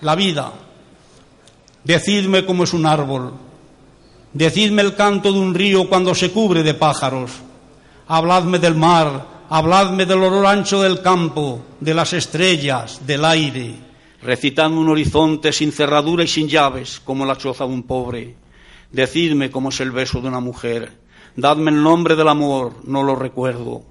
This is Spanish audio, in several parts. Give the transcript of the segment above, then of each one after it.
la vida. Decidme cómo es un árbol. Decidme el canto de un río cuando se cubre de pájaros. Habladme del mar, habladme del olor ancho del campo, de las estrellas, del aire. Recitadme un horizonte sin cerradura y sin llaves, como la choza de un pobre. Decidme cómo es el beso de una mujer. Dadme el nombre del amor, no lo recuerdo.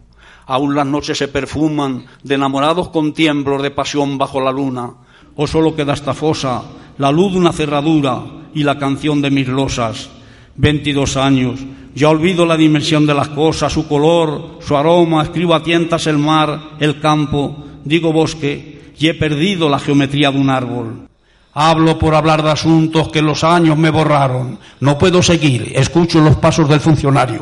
Aún las noches se perfuman de enamorados con tiemblos de pasión bajo la luna. O solo queda esta fosa, la luz de una cerradura y la canción de mis losas. Veintidós años, ya olvido la dimensión de las cosas, su color, su aroma, escribo a tientas el mar, el campo, digo bosque, y he perdido la geometría de un árbol. Hablo por hablar de asuntos que los años me borraron. No puedo seguir. Escucho los pasos del funcionario.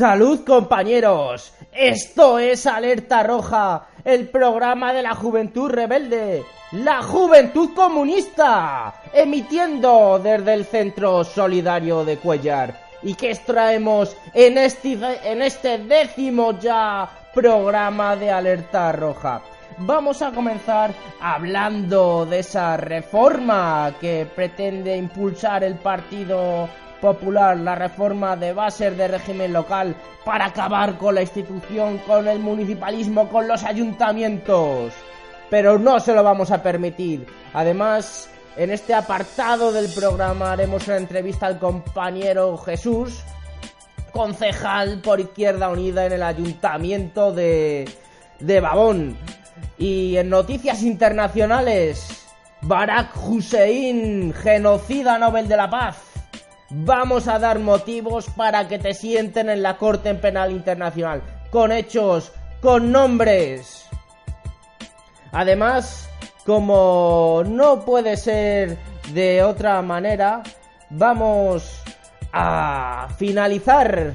Salud compañeros, esto es Alerta Roja, el programa de la Juventud Rebelde, la Juventud Comunista, emitiendo desde el Centro Solidario de Cuellar. ¿Y que extraemos en este, en este décimo ya programa de Alerta Roja? Vamos a comenzar hablando de esa reforma que pretende impulsar el Partido Popular, la reforma de bases de régimen local para acabar con la institución, con el municipalismo, con los ayuntamientos. Pero no se lo vamos a permitir. Además, en este apartado del programa haremos una entrevista al compañero Jesús, concejal por Izquierda Unida en el ayuntamiento de, de Babón. Y en noticias internacionales, Barack Hussein, genocida Nobel de la Paz. Vamos a dar motivos para que te sienten en la Corte Penal Internacional, con hechos, con nombres. Además, como no puede ser de otra manera, vamos a finalizar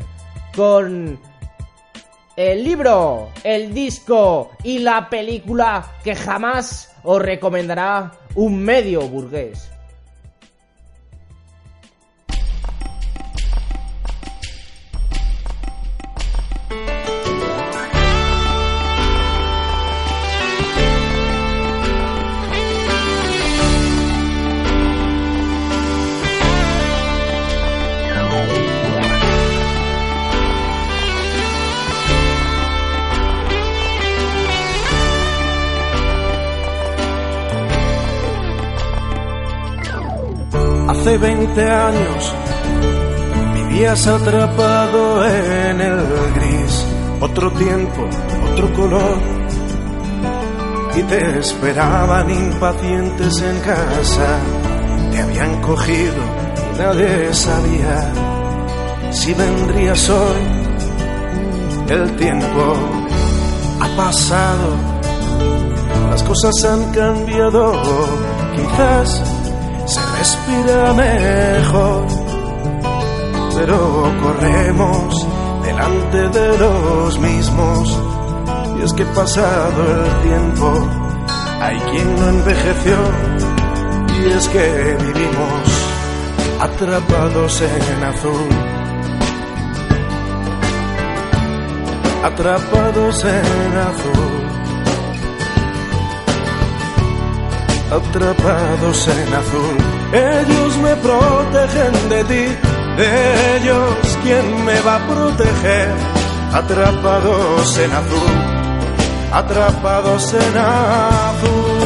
con el libro, el disco y la película que jamás os recomendará un medio burgués. 20 años vivías atrapado en el gris, otro tiempo, otro color, y te esperaban impacientes en casa, te habían cogido y nadie sabía si vendrías hoy. El tiempo ha pasado, las cosas han cambiado, quizás respira mejor, pero corremos delante de los mismos. Y es que pasado el tiempo, hay quien no envejeció, y es que vivimos atrapados en azul. Atrapados en azul. Atrapados en azul. Ellos me protegen de ti, de ellos, ¿quién me va a proteger? Atrapados en azul, atrapados en azul.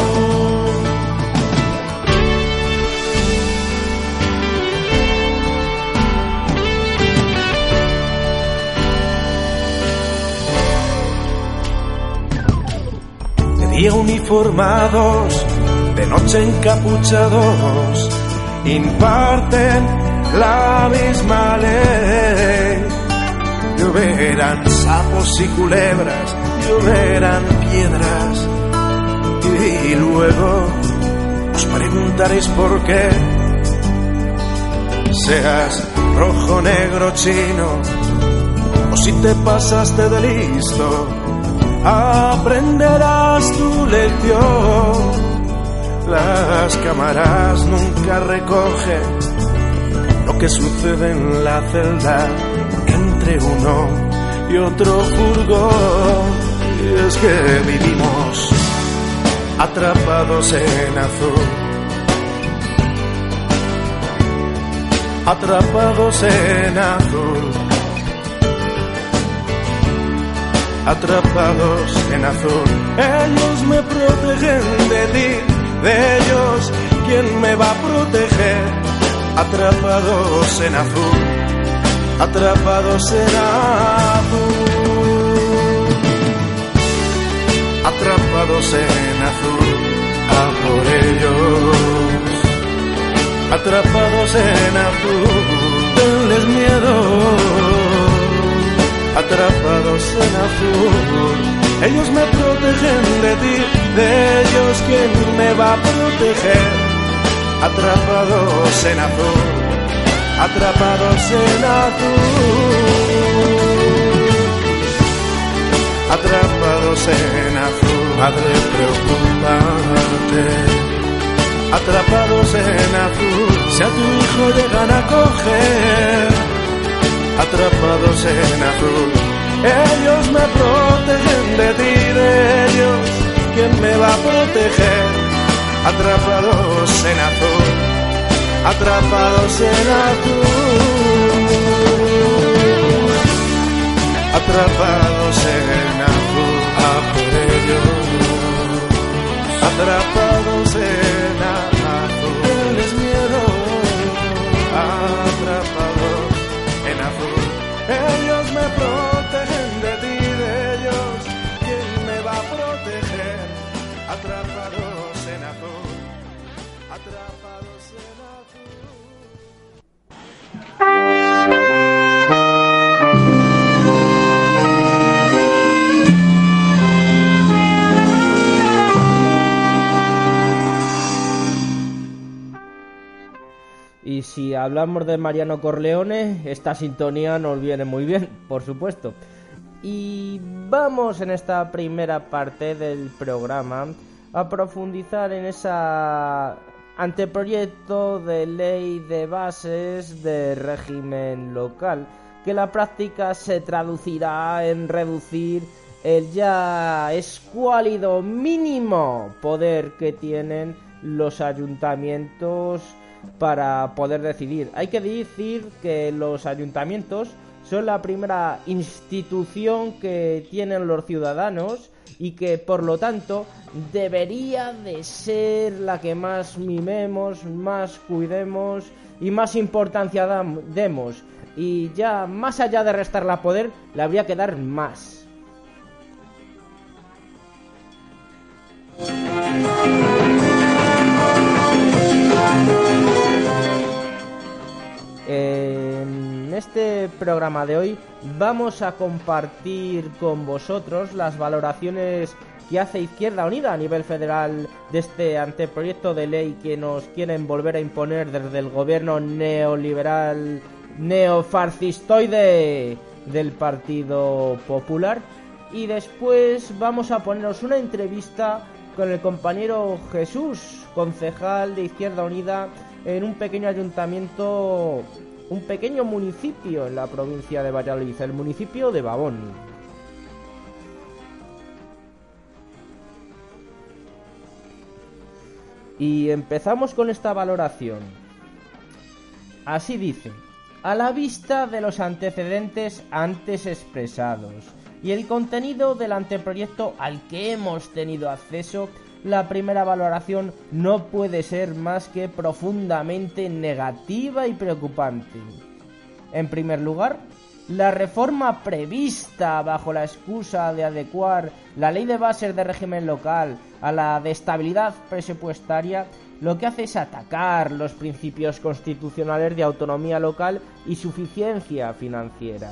Uniformados noche encapuchados imparten la misma ley. Lloverán sapos y culebras, lloverán piedras y luego os preguntaréis por qué. Seas rojo, negro, chino o si te pasaste de listo, aprenderás tu lección. Las cámaras nunca recogen lo que sucede en la celda entre uno y otro furgón. Y es que vivimos atrapados en azul. Atrapados en azul. Atrapados en azul. Ellos me protegen de ti, de ellos, ¿quién me va a proteger? Atrapados en azul. Atrapados en azul. atrapados en azul, a por ellos, atrapados en azul, tenles miedo, atrapados en azul, ellos me protegen de ti, de ellos quién me va a proteger, atrapados en azul, atrapados en azul. Atrapados en azul, madre preocupante. Atrapados en azul, si a tu hijo llegan a coger, atrapados en azul, ellos me protegen de ti, de ellos, ¿quién me va a proteger? Atrapados en azul, atrapados en azul. Atrapados en azul, a ellos, atrapados en azul, miedo, atrapados en azul, si hablamos de Mariano Corleone, esta sintonía nos viene muy bien, por supuesto. Y vamos en esta primera parte del programa a profundizar en esa anteproyecto de ley de bases de régimen local, que la práctica se traducirá en reducir el ya escuálido mínimo poder que tienen los ayuntamientos para poder decidir. Hay que decir que los ayuntamientos son la primera institución que tienen los ciudadanos y que por lo tanto debería de ser la que más mimemos, más cuidemos y más importancia demos. Y ya más allá de restarla poder, le habría que dar más. En este programa de hoy vamos a compartir con vosotros las valoraciones que hace Izquierda Unida a nivel federal de este anteproyecto de ley que nos quieren volver a imponer desde el gobierno neoliberal neofarcistoide del Partido Popular. Y después vamos a poneros una entrevista con el compañero Jesús, concejal de Izquierda Unida en un pequeño ayuntamiento, un pequeño municipio en la provincia de Valladolid, el municipio de Babón. Y empezamos con esta valoración. Así dice, a la vista de los antecedentes antes expresados y el contenido del anteproyecto al que hemos tenido acceso, la primera valoración no puede ser más que profundamente negativa y preocupante. En primer lugar, la reforma prevista bajo la excusa de adecuar la ley de bases de régimen local a la de estabilidad presupuestaria lo que hace es atacar los principios constitucionales de autonomía local y suficiencia financiera.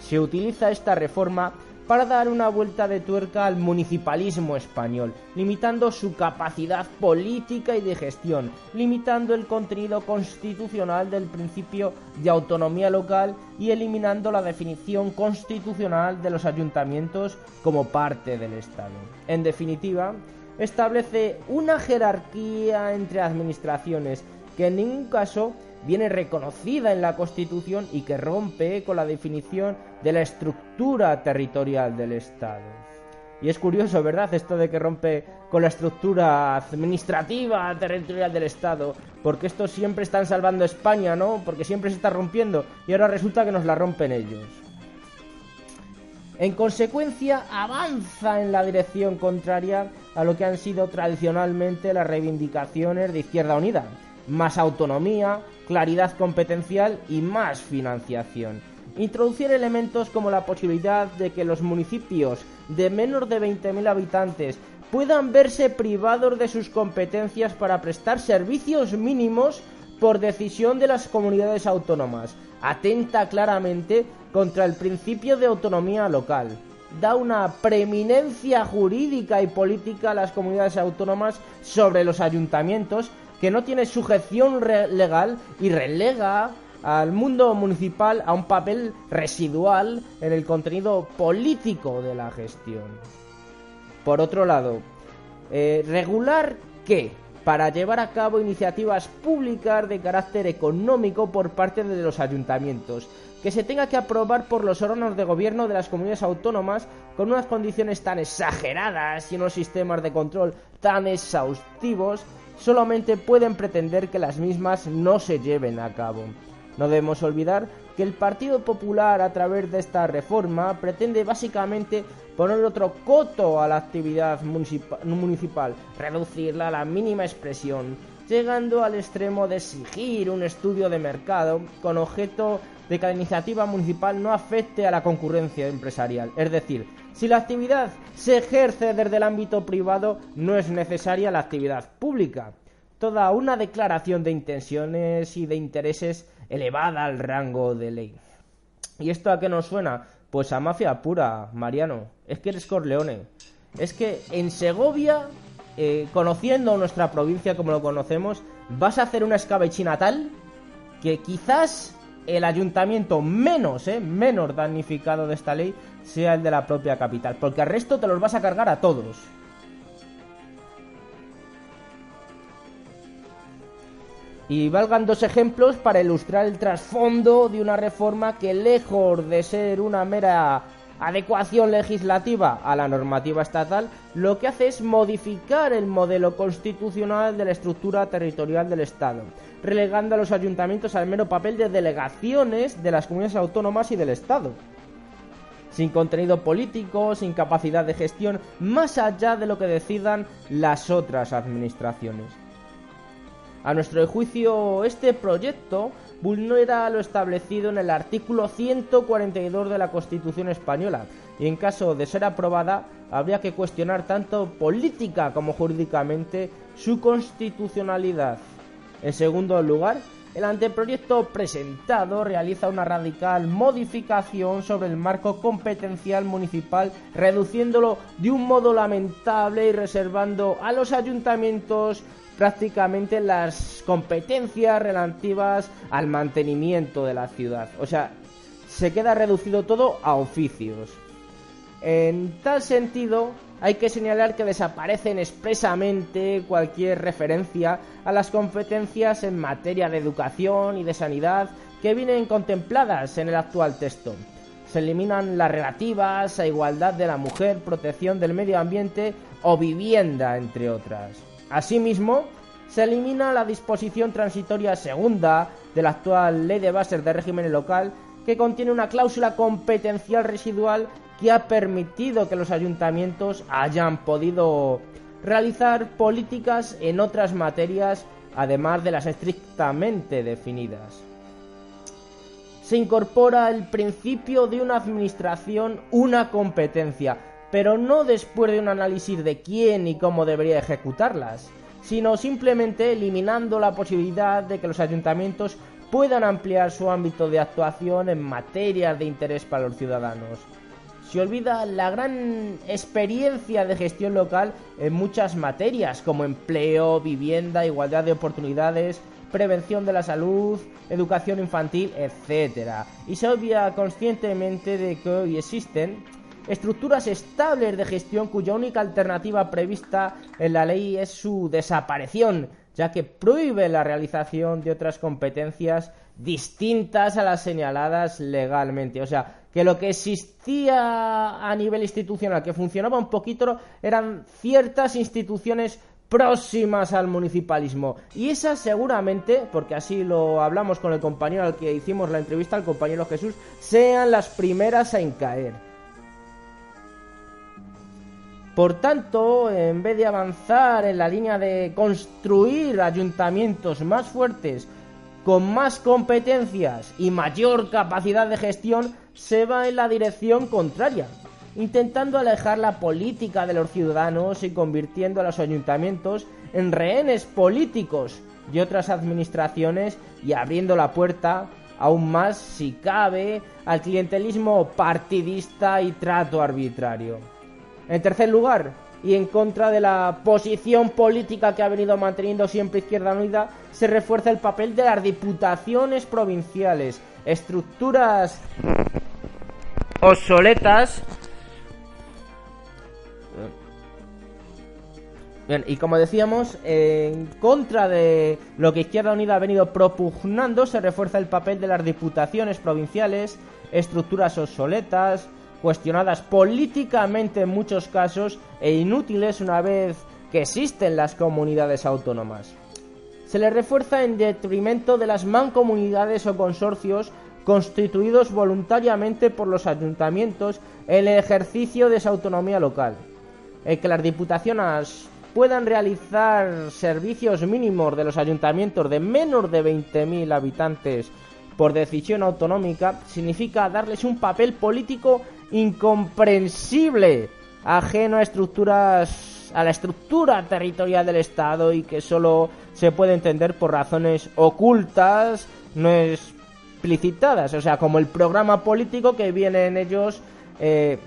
Se utiliza esta reforma para dar una vuelta de tuerca al municipalismo español, limitando su capacidad política y de gestión, limitando el contenido constitucional del principio de autonomía local y eliminando la definición constitucional de los ayuntamientos como parte del Estado. En definitiva, establece una jerarquía entre administraciones que en ningún caso viene reconocida en la Constitución y que rompe con la definición de la estructura territorial del Estado. Y es curioso, ¿verdad? Esto de que rompe con la estructura administrativa territorial del Estado. Porque estos siempre están salvando España, ¿no? Porque siempre se está rompiendo. Y ahora resulta que nos la rompen ellos. En consecuencia, avanza en la dirección contraria a lo que han sido tradicionalmente las reivindicaciones de Izquierda Unida. Más autonomía, claridad competencial y más financiación. Introducir elementos como la posibilidad de que los municipios de menos de 20.000 habitantes puedan verse privados de sus competencias para prestar servicios mínimos por decisión de las comunidades autónomas. Atenta claramente contra el principio de autonomía local. Da una preeminencia jurídica y política a las comunidades autónomas sobre los ayuntamientos que no tiene sujeción legal y relega al mundo municipal a un papel residual en el contenido político de la gestión. Por otro lado, eh, regular qué? Para llevar a cabo iniciativas públicas de carácter económico por parte de los ayuntamientos, que se tenga que aprobar por los órganos de gobierno de las comunidades autónomas con unas condiciones tan exageradas y unos sistemas de control tan exhaustivos solamente pueden pretender que las mismas no se lleven a cabo. No debemos olvidar que el Partido Popular a través de esta reforma pretende básicamente poner otro coto a la actividad municipal, reducirla a la mínima expresión, llegando al extremo de exigir un estudio de mercado con objeto de que la iniciativa municipal no afecte a la concurrencia empresarial. Es decir, si la actividad se ejerce desde el ámbito privado, no es necesaria la actividad pública. Toda una declaración de intenciones y de intereses elevada al rango de ley. ¿Y esto a qué nos suena? Pues a mafia pura, Mariano. Es que eres Corleone. Es que en Segovia, eh, conociendo nuestra provincia como lo conocemos, vas a hacer una escabechina tal que quizás el ayuntamiento menos, eh, menos damnificado de esta ley sea el de la propia capital, porque al resto te los vas a cargar a todos. Y valgan dos ejemplos para ilustrar el trasfondo de una reforma que lejos de ser una mera adecuación legislativa a la normativa estatal, lo que hace es modificar el modelo constitucional de la estructura territorial del Estado, relegando a los ayuntamientos al mero papel de delegaciones de las comunidades autónomas y del Estado sin contenido político, sin capacidad de gestión, más allá de lo que decidan las otras administraciones. A nuestro juicio, este proyecto vulnera lo establecido en el artículo 142 de la Constitución española y en caso de ser aprobada habría que cuestionar tanto política como jurídicamente su constitucionalidad. En segundo lugar, el anteproyecto presentado realiza una radical modificación sobre el marco competencial municipal, reduciéndolo de un modo lamentable y reservando a los ayuntamientos prácticamente las competencias relativas al mantenimiento de la ciudad. O sea, se queda reducido todo a oficios. En tal sentido, hay que señalar que desaparecen expresamente cualquier referencia a las competencias en materia de educación y de sanidad que vienen contempladas en el actual texto. Se eliminan las relativas a igualdad de la mujer, protección del medio ambiente o vivienda, entre otras. Asimismo, se elimina la disposición transitoria segunda de la actual Ley de Bases de Régimen Local que contiene una cláusula competencial residual que ha permitido que los ayuntamientos hayan podido realizar políticas en otras materias además de las estrictamente definidas. Se incorpora el principio de una administración, una competencia, pero no después de un análisis de quién y cómo debería ejecutarlas, sino simplemente eliminando la posibilidad de que los ayuntamientos puedan ampliar su ámbito de actuación en materias de interés para los ciudadanos se olvida la gran experiencia de gestión local en muchas materias como empleo, vivienda, igualdad de oportunidades, prevención de la salud, educación infantil, etc. Y se obvia conscientemente de que hoy existen estructuras estables de gestión cuya única alternativa prevista en la ley es su desaparición, ya que prohíbe la realización de otras competencias distintas a las señaladas legalmente. O sea, que lo que existía a nivel institucional, que funcionaba un poquito, eran ciertas instituciones próximas al municipalismo. Y esas seguramente, porque así lo hablamos con el compañero al que hicimos la entrevista, el compañero Jesús, sean las primeras en caer. Por tanto, en vez de avanzar en la línea de construir ayuntamientos más fuertes, con más competencias y mayor capacidad de gestión, se va en la dirección contraria, intentando alejar la política de los ciudadanos y convirtiendo a los ayuntamientos en rehenes políticos de otras administraciones y abriendo la puerta aún más, si cabe, al clientelismo partidista y trato arbitrario. En tercer lugar, y en contra de la posición política que ha venido manteniendo siempre Izquierda Unida, se refuerza el papel de las diputaciones provinciales, estructuras obsoletas. Bien, y como decíamos, en contra de lo que Izquierda Unida ha venido propugnando, se refuerza el papel de las diputaciones provinciales, estructuras obsoletas, cuestionadas políticamente en muchos casos e inútiles una vez que existen las comunidades autónomas. Se le refuerza en detrimento de las mancomunidades o consorcios constituidos voluntariamente por los ayuntamientos en el ejercicio de esa autonomía local. El que las diputaciones puedan realizar servicios mínimos de los ayuntamientos de menos de 20.000 habitantes por decisión autonómica significa darles un papel político incomprensible, ajeno a estructuras a la estructura territorial del Estado y que solo se puede entender por razones ocultas, no explicitadas, o sea, como el programa político que vienen ellos eh,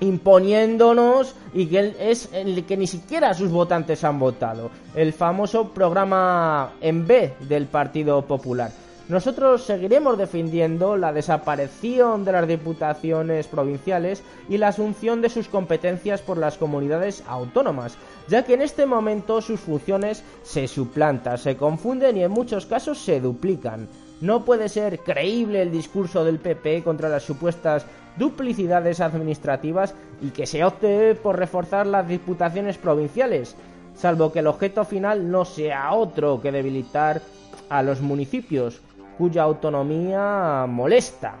imponiéndonos y que es el que ni siquiera sus votantes han votado, el famoso programa en B del Partido Popular. Nosotros seguiremos defendiendo la desaparición de las diputaciones provinciales y la asunción de sus competencias por las comunidades autónomas, ya que en este momento sus funciones se suplantan, se confunden y en muchos casos se duplican. No puede ser creíble el discurso del PP contra las supuestas duplicidades administrativas y que se opte por reforzar las diputaciones provinciales, salvo que el objeto final no sea otro que debilitar a los municipios, cuya autonomía molesta.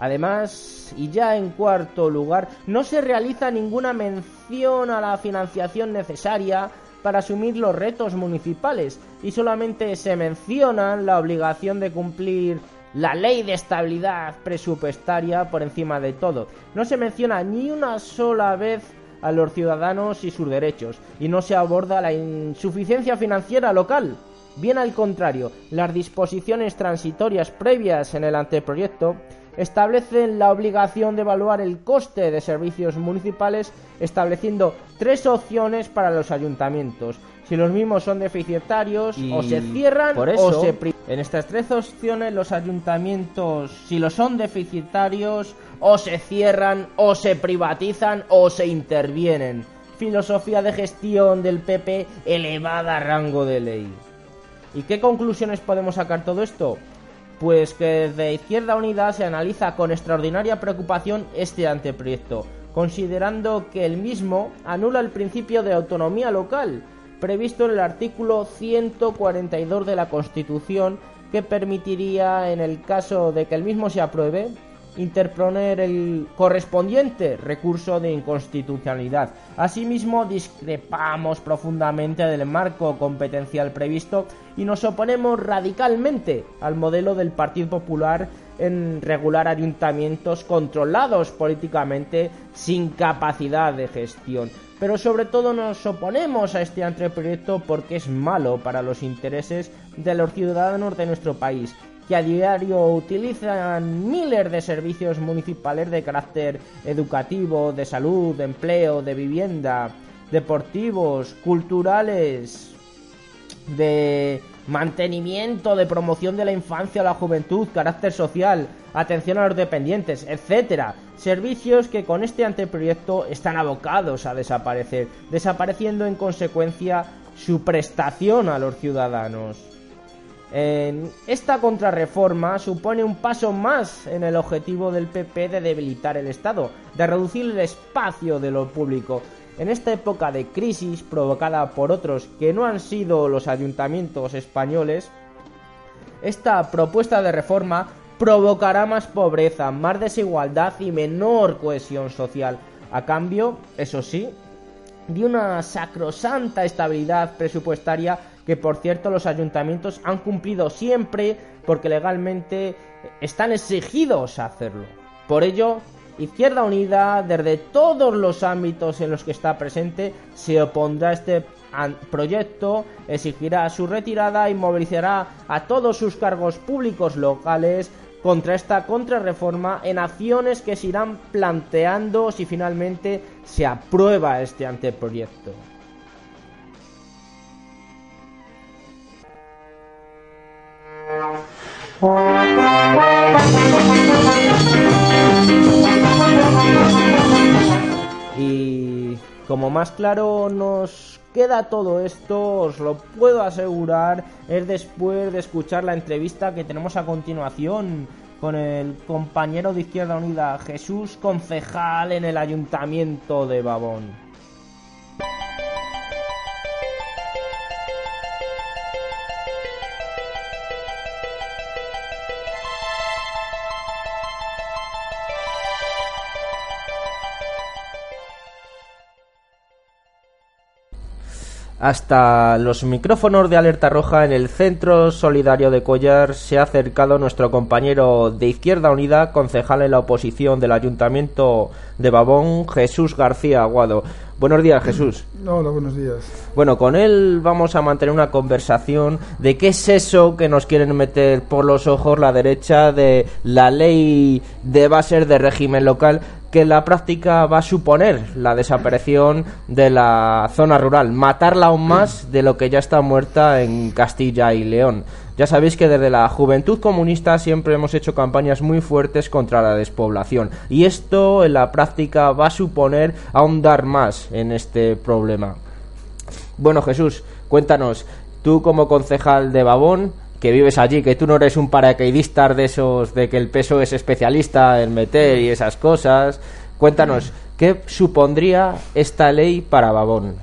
Además, y ya en cuarto lugar, no se realiza ninguna mención a la financiación necesaria para asumir los retos municipales y solamente se menciona la obligación de cumplir la ley de estabilidad presupuestaria por encima de todo. No se menciona ni una sola vez a los ciudadanos y sus derechos, y no se aborda la insuficiencia financiera local. Bien al contrario, las disposiciones transitorias previas en el anteproyecto establecen la obligación de evaluar el coste de servicios municipales estableciendo tres opciones para los ayuntamientos. Si los mismos son deficitarios o se cierran o se en estas tres opciones los ayuntamientos si los son deficitarios o se cierran o se privatizan o se intervienen. Filosofía de gestión del PP elevada a rango de ley. ¿Y qué conclusiones podemos sacar todo esto? Pues que desde Izquierda Unida se analiza con extraordinaria preocupación este anteproyecto, considerando que el mismo anula el principio de autonomía local, previsto en el artículo 142 de la Constitución, que permitiría, en el caso de que el mismo se apruebe, interponer el correspondiente recurso de inconstitucionalidad. Asimismo, discrepamos profundamente del marco competencial previsto y nos oponemos radicalmente al modelo del Partido Popular en regular ayuntamientos controlados políticamente sin capacidad de gestión. Pero sobre todo nos oponemos a este anteproyecto porque es malo para los intereses de los ciudadanos de nuestro país que a diario utilizan miles de servicios municipales de carácter educativo, de salud, de empleo, de vivienda, deportivos, culturales, de mantenimiento, de promoción de la infancia, la juventud, carácter social, atención a los dependientes, etcétera. Servicios que con este anteproyecto están abocados a desaparecer, desapareciendo en consecuencia su prestación a los ciudadanos. Esta contrarreforma supone un paso más en el objetivo del PP de debilitar el Estado, de reducir el espacio de lo público, en esta época de crisis provocada por otros que no han sido los ayuntamientos españoles, esta propuesta de reforma provocará más pobreza, más desigualdad y menor cohesión social. A cambio, eso sí, de una sacrosanta estabilidad presupuestaria que por cierto los ayuntamientos han cumplido siempre porque legalmente están exigidos a hacerlo. Por ello, Izquierda Unida, desde todos los ámbitos en los que está presente, se opondrá a este proyecto, exigirá su retirada y movilizará a todos sus cargos públicos locales contra esta contrarreforma en acciones que se irán planteando si finalmente se aprueba este anteproyecto. Y como más claro nos queda todo esto, os lo puedo asegurar, es después de escuchar la entrevista que tenemos a continuación con el compañero de Izquierda Unida, Jesús Concejal en el Ayuntamiento de Babón. Hasta los micrófonos de alerta roja en el Centro Solidario de Collar se ha acercado nuestro compañero de Izquierda Unida, concejal en la oposición del Ayuntamiento de Babón, Jesús García Aguado. Buenos días, Jesús. Hola, buenos días. Bueno, con él vamos a mantener una conversación de qué es eso que nos quieren meter por los ojos la derecha de la ley de bases de régimen local que la práctica va a suponer la desaparición de la zona rural, matarla aún más de lo que ya está muerta en Castilla y León. Ya sabéis que desde la Juventud Comunista siempre hemos hecho campañas muy fuertes contra la despoblación y esto en la práctica va a suponer ahondar más en este problema. Bueno Jesús, cuéntanos, tú como concejal de Babón, que vives allí, que tú no eres un paracaidista de esos, de que el peso es especialista en meter y esas cosas. Cuéntanos, ¿qué supondría esta ley para Babón?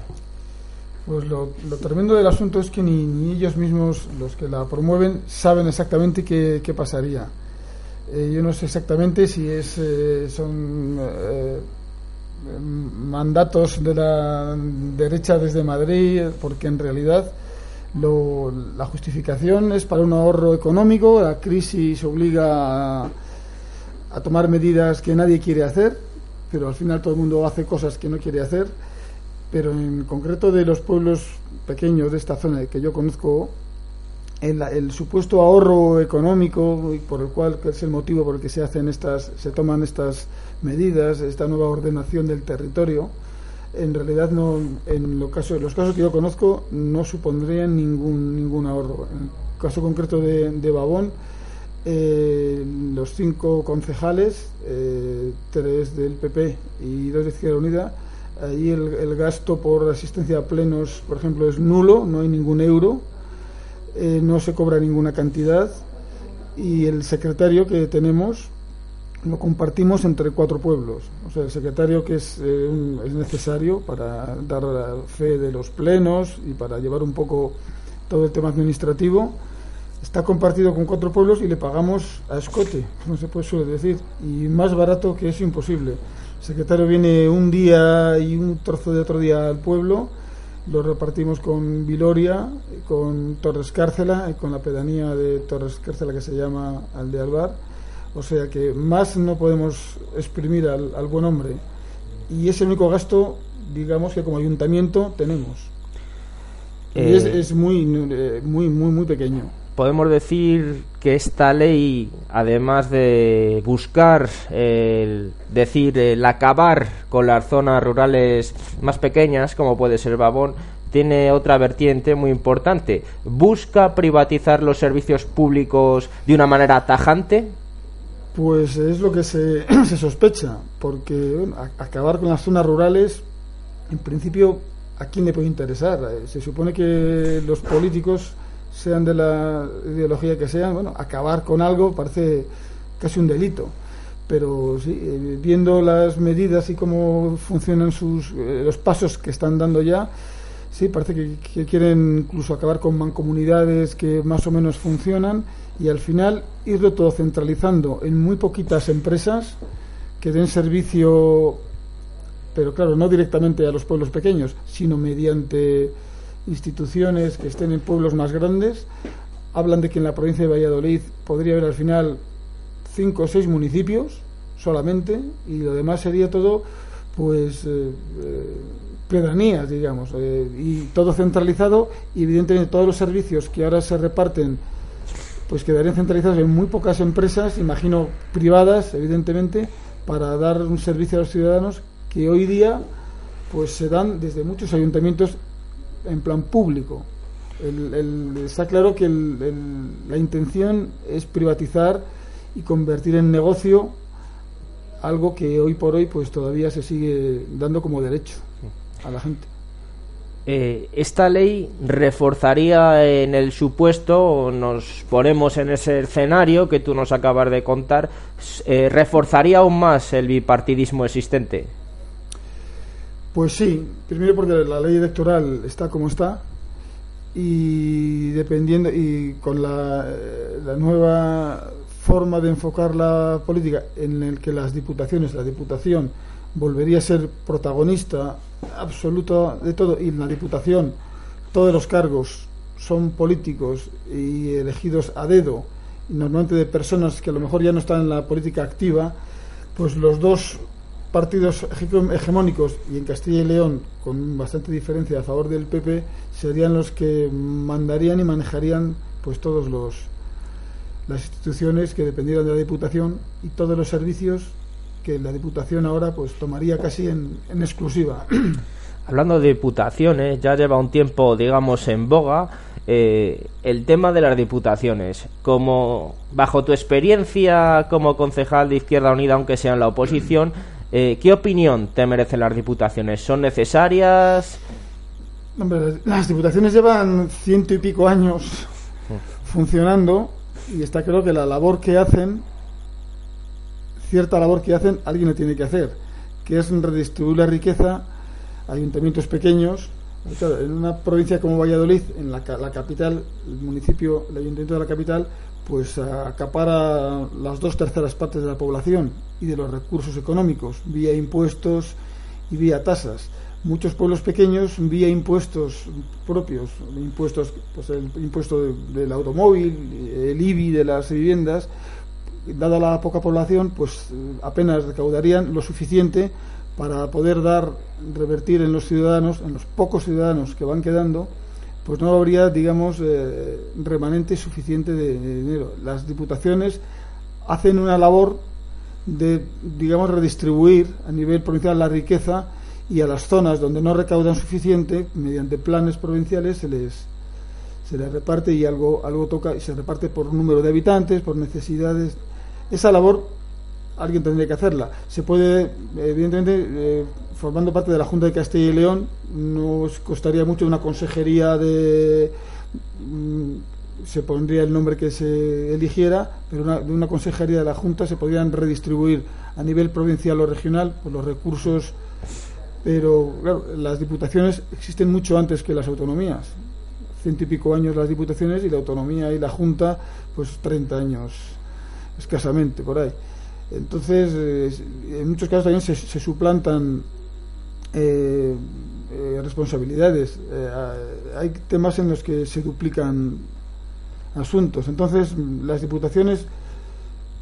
Pues lo, tremendo del asunto es que ni, ellos mismos, los que la promueven, saben exactamente qué, pasaría. Eh, yo no sé exactamente si es eh, son eh, mandatos de la derecha desde Madrid, porque en realidad la justificación es para un ahorro económico, la crisis obliga a, tomar medidas que nadie quiere hacer, pero al final todo el mundo hace cosas que no quiere hacer, pero en concreto de los pueblos pequeños de esta zona que yo conozco, el, el, supuesto ahorro económico por el cual es el motivo por el que se hacen estas se toman estas medidas esta nueva ordenación del territorio en realidad no en los casos los casos que yo conozco no supondrían ningún ningún ahorro. En el caso concreto de, Babón eh, los cinco concejales eh, tres del PP y dos de Izquierda Unida ahí el, gasto por asistencia a plenos por ejemplo es nulo no hay ningún euro eh, no se cobra ninguna cantidad y el secretario que tenemos lo compartimos entre cuatro pueblos. O sea, el secretario que es, eh, es necesario para dar fe de los plenos y para llevar un poco todo el tema administrativo, está compartido con cuatro pueblos y le pagamos a escote, no se puede suele decir, y más barato que es imposible. El secretario viene un día y un trozo de otro día al pueblo, lo repartimos con Viloria, con Torres Cárcela y con la pedanía de Torres Cárcela que se llama Aldealbar o sea que más no podemos exprimir al, buen hombre. Y es el único gasto, digamos, que como ayuntamiento tenemos. Y es, eh, muy, muy, muy, muy pequeño. podemos decir que esta ley, además de buscar, el, decir, el acabar con las zonas rurales más pequeñas, como puede ser Babón, tiene otra vertiente muy importante. ¿Busca privatizar los servicios públicos de una manera tajante? Pues es lo que se, se sospecha, porque acabar con las zonas rurales, en principio, ¿a quién le puede interesar? Eh, se supone que los políticos, sean de la ideología que sean, bueno, acabar con algo parece casi un delito. Pero sí, eh, viendo las medidas y cómo funcionan sus, eh, los pasos que están dando ya, Sí, parece que, quieren incluso acabar con mancomunidades que más o menos funcionan y al final irlo todo centralizando en muy poquitas empresas que den servicio, pero claro, no directamente a los pueblos pequeños, sino mediante instituciones que estén en pueblos más grandes. Hablan de que en la provincia de Valladolid podría haber al final cinco o seis municipios solamente y lo demás sería todo pues eh, eh, pedanías, digamos, eh, y todo centralizado, y evidentemente todos los servicios que ahora se reparten, pues quedarían centralizados en muy pocas empresas, imagino privadas, evidentemente, para dar un servicio a los ciudadanos que hoy día pues se dan desde muchos ayuntamientos en plan público. está claro que la intención es privatizar y convertir en negocio algo que hoy por hoy pues todavía se sigue dando como derecho a la gente. Eh, esta ley reforzaría en el supuesto, nos ponemos en ese escenario que tú nos acabas de contar, eh, reforzaría aún más el bipartidismo existente. Pues sí, primero porque la ley electoral está como está y dependiendo y con la, eh, la nueva forma de enfocar la política en el que las diputaciones, la diputación volvería a ser protagonista absoluto de todo. Y la Diputación todos los cargos son políticos y elegidos a dedo, normalmente de personas que a lo mejor ya no están en la política activa, pues los dos partidos hegemónicos y en Castilla y León con bastante diferencia a favor del PP serían los que mandarían y manejarían pues todos los las instituciones que dependieran de la Diputación y todos los servicios que la Diputación ahora pues tomaría casi en, exclusiva. Hablando de diputaciones, ya lleva un tiempo, digamos, en boga eh, el tema de las diputaciones. Como bajo tu experiencia como concejal de Izquierda Unida, aunque sea en la oposición, eh, ¿qué opinión te merecen las diputaciones? ¿Son necesarias? las diputaciones llevan ciento y pico años funcionando y está claro que la labor que hacen cierta labor que hacen, alguien lo tiene que hacer, que es redistribuir la riqueza a ayuntamientos pequeños. en una provincia como Valladolid, en la, capital, el municipio, el ayuntamiento de la capital, pues acapara las dos terceras partes de la población y de los recursos económicos, vía impuestos y vía tasas. Muchos pueblos pequeños, vía impuestos propios, impuestos, pues el impuesto del automóvil, el IBI de las viviendas, dada la poca población, pues apenas recaudarían lo suficiente para poder dar, revertir en los ciudadanos, en los pocos ciudadanos que van quedando, pues no habría, digamos, eh, remanente suficiente de, dinero. Las diputaciones hacen una labor de, digamos, redistribuir a nivel provincial la riqueza y a las zonas donde no recaudan suficiente, mediante planes provinciales, se les, se les reparte y algo, algo toca y se reparte por número de habitantes, por necesidades esa labor alguien tendría que hacerla. Se puede, evidentemente, eh, formando parte de la Junta de Castilla y León, nos costaría mucho una consejería de. Mm, se pondría el nombre que se eligiera, pero de una consejería de la Junta se podrían redistribuir a nivel provincial o regional por los recursos. Pero, claro, las diputaciones existen mucho antes que las autonomías. Ciento y pico años las diputaciones y la autonomía y la Junta, pues 30 años escasamente por ahí. Entonces, eh, en muchos casos también se, suplantan eh, eh, responsabilidades. hay temas en los que se duplican asuntos. Entonces, las diputaciones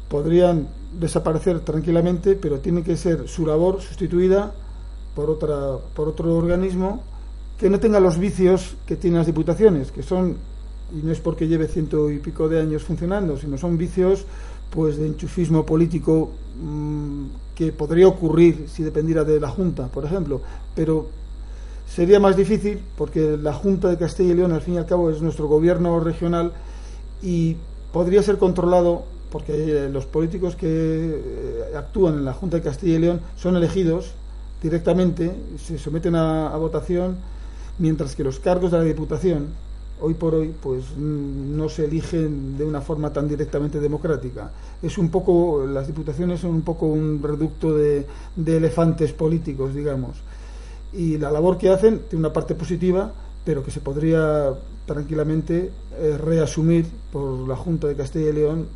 podrían desaparecer tranquilamente, pero tiene que ser su labor sustituida por otra por otro organismo que no tenga los vicios que tienen las diputaciones, que son y no es porque lleve ciento y pico de años funcionando, sino son vicios pues de enchufismo político mm, que podría ocurrir si dependiera de la Junta, por ejemplo, pero sería más difícil porque la Junta de Castilla y León al fin y al cabo es nuestro gobierno regional y podría ser controlado porque eh, los políticos que eh, actúan en la Junta de Castilla y León son elegidos directamente, se someten a, votación, mientras que los cargos de la Diputación, hoy por hoy, pues mm, no se eligen de una forma tan directamente democrática. Es un poco, las diputaciones son un poco un reducto de, elefantes políticos, digamos. Y la labor que hacen tiene una parte positiva, pero que se podría tranquilamente eh, reasumir por la Junta de Castilla y León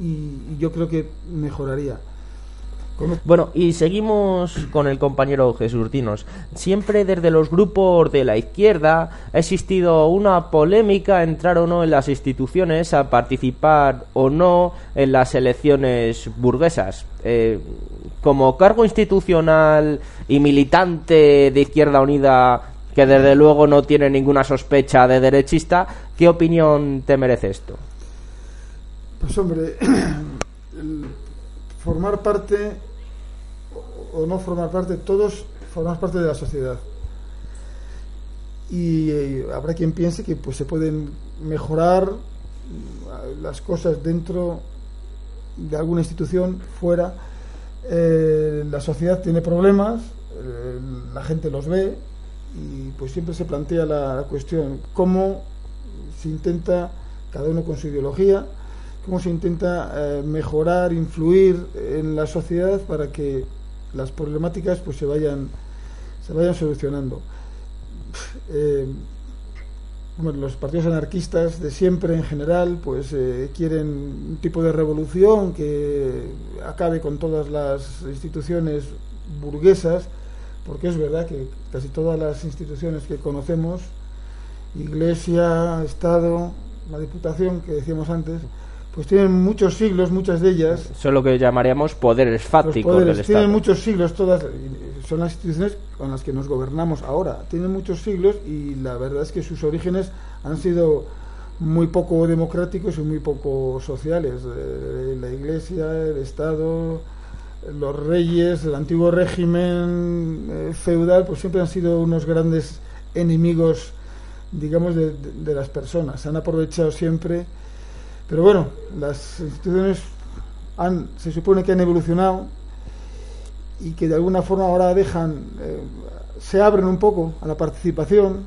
y, yo creo que mejoraría. Bueno, y seguimos con el compañero Jesús Dinos. Siempre desde los grupos de la izquierda ha existido una polémica entrar o no en las instituciones, a participar o no en las elecciones burguesas. Eh, como cargo institucional y militante de Izquierda Unida, que desde luego no tiene ninguna sospecha de derechista, ¿qué opinión te merece esto? Pues hombre, formar parte o, no formar parte, todos formamos parte de la sociedad. Y eh, habrá quien piense que pues se pueden mejorar las cosas dentro de alguna institución, fuera. Eh, la sociedad tiene problemas, eh, la gente los ve y pues siempre se plantea la cuestión cómo se intenta, cada uno con su ideología, cómo se intenta eh, mejorar, influir en la sociedad para que las problemáticas pues se vayan se vayan solucionando. Eh, los partidos anarquistas de siempre en general pues eh, quieren un tipo de revolución que acabe con todas las instituciones burguesas porque es verdad que casi todas las instituciones que conocemos iglesia estado la diputación que decíamos antes pues tienen muchos siglos, muchas de ellas. Son lo que llamaríamos poderes fácticos poderes, del Tienen muchos siglos, todas, son las instituciones con las que nos gobernamos ahora. Tienen muchos siglos y la verdad es que sus orígenes han sido muy poco democráticos y muy poco sociales. Eh, la Iglesia, el Estado, los reyes, el antiguo régimen eh, feudal, pues siempre han sido unos grandes enemigos, digamos, de, de las personas. Han aprovechado siempre pero bueno, las instituciones han, se supone que han evolucionado y que de alguna forma ahora dejan, eh, se abren un poco a la participación.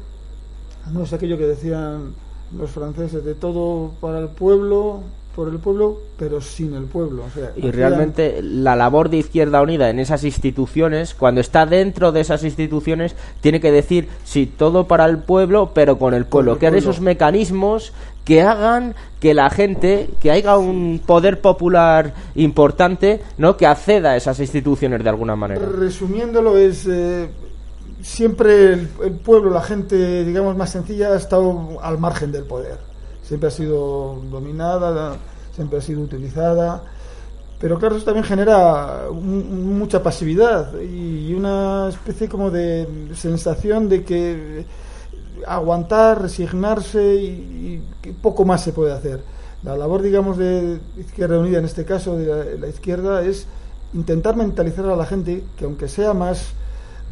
No es aquello que decían los franceses de todo para el pueblo, por el pueblo, pero sin el pueblo. y realmente la labor de Izquierda Unida en esas instituciones, cuando está dentro de esas instituciones, tiene que decir, sí, todo para el pueblo, pero con el pueblo. que esos mecanismos que hagan que la gente, que haya un poder popular importante, ¿no? que acceda a esas instituciones de alguna manera. Resumiéndolo, es... Eh, siempre el pueblo, la gente, digamos, más sencilla, ha estado al margen del poder siempre ha sido dominada, siempre ha sido utilizada. Pero claro, eso también genera mucha pasividad y una especie como de sensación de que aguantar, resignarse y, poco más se puede hacer. La labor, digamos, de Izquierda Unida, en este caso de la, izquierda, es intentar mentalizar a la gente que aunque sea más,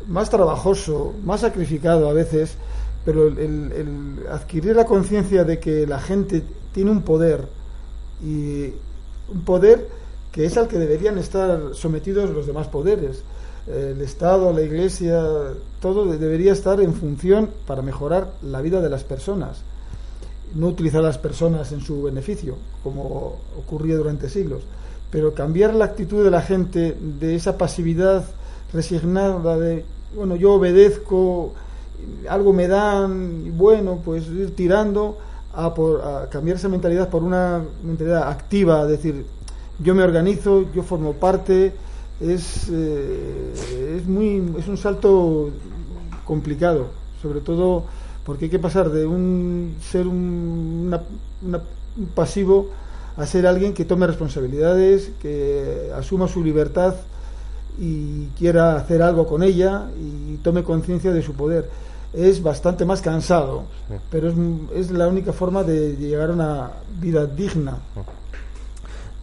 más trabajoso, más sacrificado a veces, pero el, adquirir la conciencia de que la gente tiene un poder y un poder que es al que deberían estar sometidos los demás poderes. El Estado, la Iglesia, todo debería estar en función para mejorar la vida de las personas, no utilizar a las personas en su beneficio, como ocurría durante siglos, pero cambiar la actitud de la gente de esa pasividad resignada de, bueno, yo obedezco, algo me dan, bueno, pues ir tirando a, por, cambiar esa mentalidad por una mentalidad activa, es decir, yo me organizo, yo formo parte, es, eh, es, muy, es un salto complicado, sobre todo porque hay que pasar de un ser un, un pasivo a ser alguien que tome responsabilidades, que asuma su libertad y quiera hacer algo con ella y tome conciencia de su poder es bastante más cansado, pero es, es la única forma de llegar a una vida digna.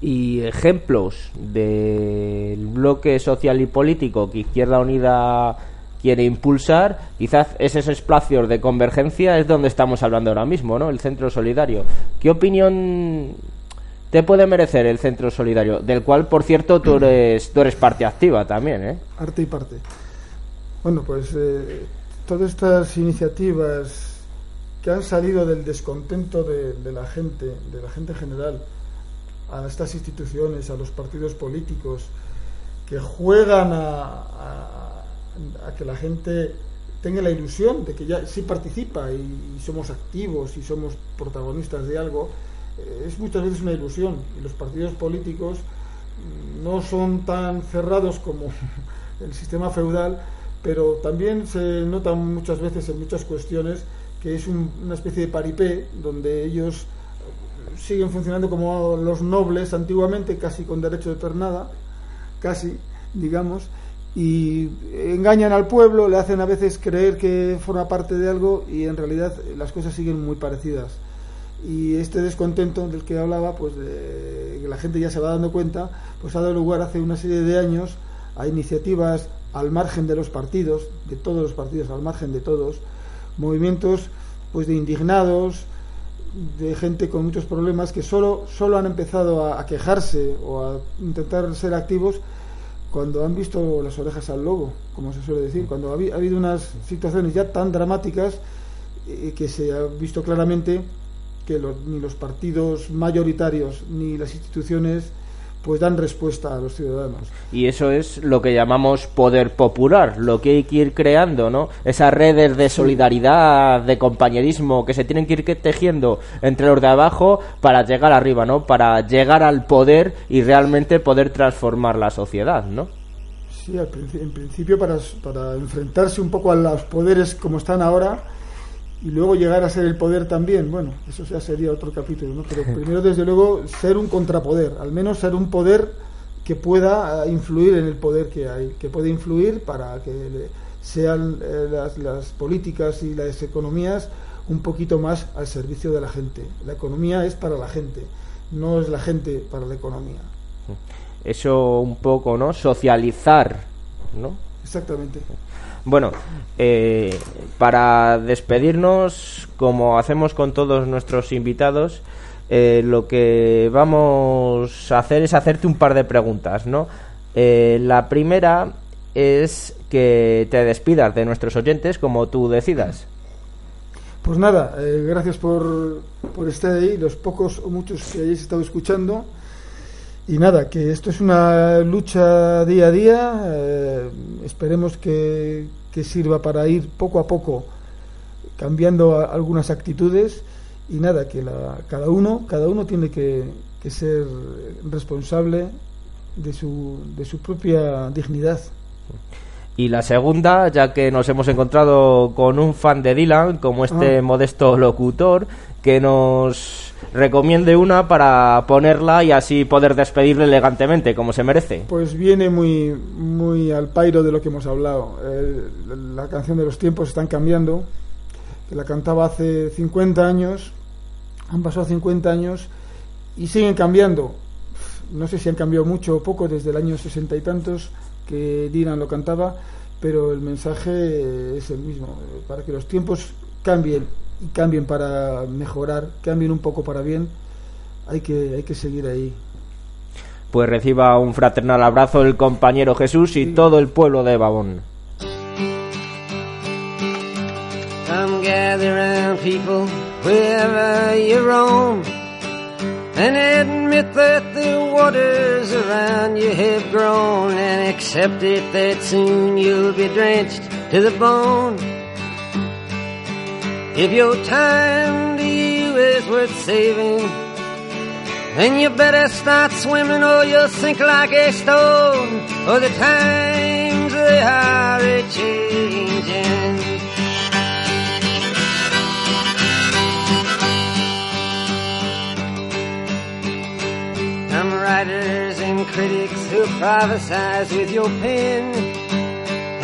y ejemplos del bloque social y político que Izquierda Unida quiere impulsar, quizás esos espacios de convergencia es donde estamos hablando ahora mismo, ¿no? El Centro Solidario. ¿Qué opinión te puede merecer el Centro Solidario? Del cual, por cierto, tú eres, tú eres parte activa también, ¿eh? Arte y parte. Bueno, pues eh, todas estas iniciativas que han salido del descontento de, la gente, de la gente en general, a estas instituciones, a los partidos políticos, que juegan a, que la gente tenga la ilusión de que ya sí participa y, somos activos y somos protagonistas de algo, eh, es muchas veces una ilusión. Y los partidos políticos no son tan cerrados como el sistema feudal, pero también se nota muchas veces en muchas cuestiones que es un- una especie de paripé donde ellos siguen funcionando como los nobles antiguamente, casi con derecho de pernada, casi, digamos, y engañan al pueblo, le hacen a veces creer que forma parte de algo y en realidad las cosas siguen muy parecidas. Y este descontento del que hablaba, pues de que la gente ya se va dando cuenta, pues ha dado lugar hace una serie de años a iniciativas al margen de los partidos, de todos los partidos, al margen de todos, movimientos pues de indignados, de gente con muchos problemas que solo, solo han empezado a, quejarse o a intentar ser activos cuando han visto las orejas al lobo, como se suele decir, cuando ha, habi- ha habido unas situaciones ya tan dramáticas eh, que se ha visto claramente que ni los partidos mayoritarios ni las instituciones pues dan respuesta a los ciudadanos. Y eso es lo que llamamos poder popular, lo que hay que ir creando, ¿no? Esas redes de solidaridad, de compañerismo que se tienen que ir tejiendo entre los de abajo para llegar arriba, ¿no? Para llegar al poder y realmente poder transformar la sociedad, ¿no? Sí, en principio para, para enfrentarse un poco a los poderes como están ahora y luego llegar a ser el poder también. Bueno, eso ya sería otro capítulo, ¿no? Pero primero, desde luego, ser un contrapoder, al menos ser un poder que pueda eh, influir en el poder que hay, que puede influir para que sean eh, las, las políticas y las economías un poquito más al servicio de la gente. La economía es para la gente, no es la gente para la economía. Eso un poco, ¿no? Socializar, ¿no? Exactamente. Bueno, eh, para despedirnos, como hacemos con todos nuestros invitados, eh, lo que vamos a hacer es hacerte un par de preguntas, ¿no? Eh, la primera es que te despidas de nuestros oyentes como tú decidas. Pues nada, eh, gracias por, por estar ahí, los pocos o muchos que hayáis estado escuchando. Y nada, que esto es una lucha día a día. eh, esperemos que, que sirva para ir poco a poco cambiando a- algunas actitudes. Y nada, que la- cada uno, cada uno tiene que, que ser responsable de su, de su propia dignidad. Y la segunda, ya que nos hemos encontrado con un fan de Dylan, como este Ah. modesto locutor, que nos recomiende una para ponerla y así poder despedirle elegantemente, como se merece. Pues viene muy, muy al pairo de lo que hemos hablado. La canción de los tiempos están cambiando. Que la cantaba hace 50 años, han pasado 50 años y siguen cambiando. No sé si han cambiado mucho o poco desde el año sesenta y tantos que Dylan lo cantaba, pero el mensaje es el mismo. Para que los tiempos cambien y cambien para mejorar, cambien un poco para bien, hay que, hay que seguir ahí. Pues reciba un fraternal abrazo el compañero Jesús y todo el pueblo de Babón. Come gather round people wherever you roam and admit that the waters around you have grown and accept it that soon you'll be drenched to the bone. If your time to you is worth saving, then you better start swimming or you'll sink like a stone. Or the times they are a changing. Some writers and critics who prophesize with your pen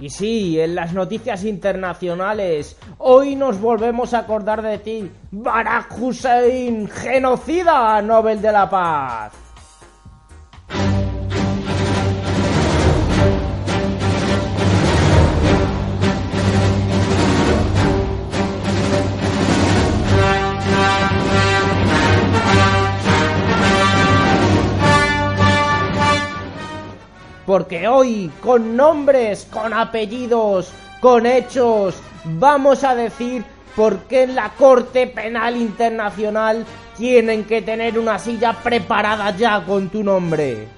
Y sí, en las noticias internacionales, hoy nos volvemos a acordar de ti, Barack Hussein, genocida Nobel de la Paz. Porque hoy, con nombres, con apellidos, con hechos, vamos a decir por qué en la Corte Penal Internacional tienen que tener una silla preparada ya con tu nombre.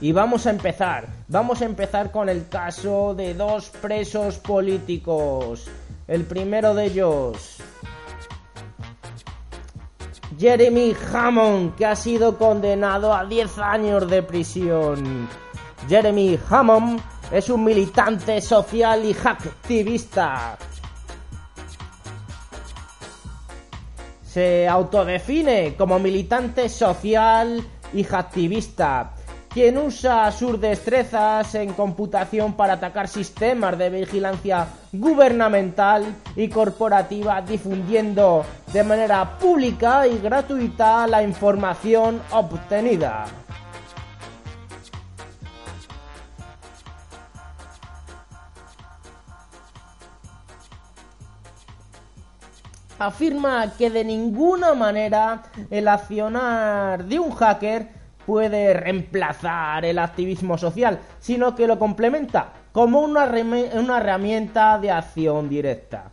Y vamos a empezar. Vamos a empezar con el caso de dos presos políticos. El primero de ellos, Jeremy Hammond, que ha sido condenado a 10 años de prisión. Jeremy Hammond es un militante social y activista. Se autodefine como militante social y activista quien usa sus destrezas en computación para atacar sistemas de vigilancia gubernamental y corporativa difundiendo de manera pública y gratuita la información obtenida. Afirma que de ninguna manera el accionar de un hacker puede reemplazar el activismo social, sino que lo complementa como una, una herramienta de acción directa.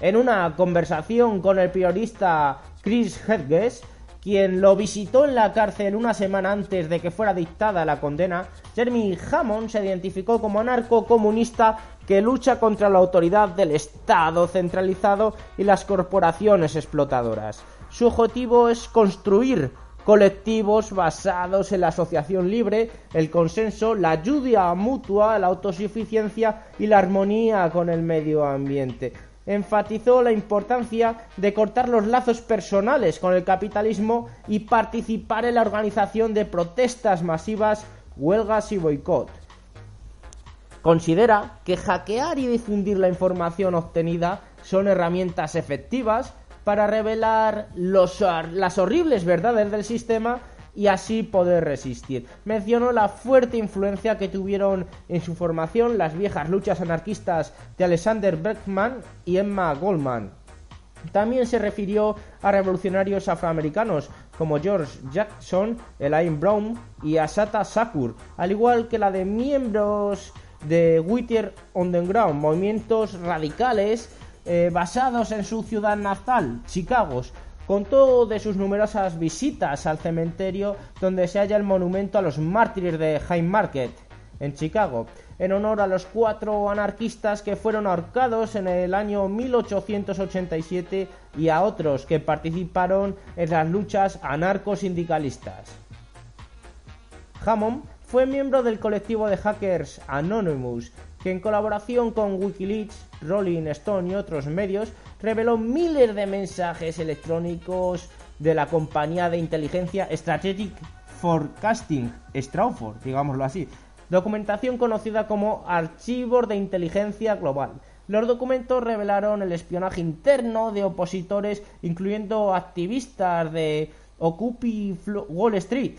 En una conversación con el periodista Chris Hedges, quien lo visitó en la cárcel una semana antes de que fuera dictada la condena, Jeremy Hammond se identificó como anarco-comunista que lucha contra la autoridad del Estado centralizado y las corporaciones explotadoras. Su objetivo es construir colectivos basados en la asociación libre, el consenso, la ayuda mutua, la autosuficiencia y la armonía con el medio ambiente enfatizó la importancia de cortar los lazos personales con el capitalismo y participar en la organización de protestas masivas, huelgas y boicot. Considera que hackear y difundir la información obtenida son herramientas efectivas para revelar las horribles verdades del sistema y así poder resistir. Mencionó la fuerte influencia que tuvieron en su formación las viejas luchas anarquistas de Alexander Bergman y Emma Goldman. También se refirió a revolucionarios afroamericanos como George Jackson, Elaine Brown y Asata Sakur, al igual que la de miembros de Whittier Underground, movimientos radicales eh, basados en su ciudad natal, Chicago, Contó de sus numerosas visitas al cementerio donde se halla el monumento a los mártires de Haymarket, en Chicago, en honor a los cuatro anarquistas que fueron ahorcados en el año 1887 y a otros que participaron en las luchas anarcosindicalistas. Hammond fue miembro del colectivo de hackers Anonymous, que en colaboración con Wikileaks, Rolling Stone y otros medios reveló miles de mensajes electrónicos de la compañía de inteligencia Strategic Forecasting, Stratford, digámoslo así, documentación conocida como Archivos de Inteligencia Global. Los documentos revelaron el espionaje interno de opositores, incluyendo activistas de Occupy Wall Street,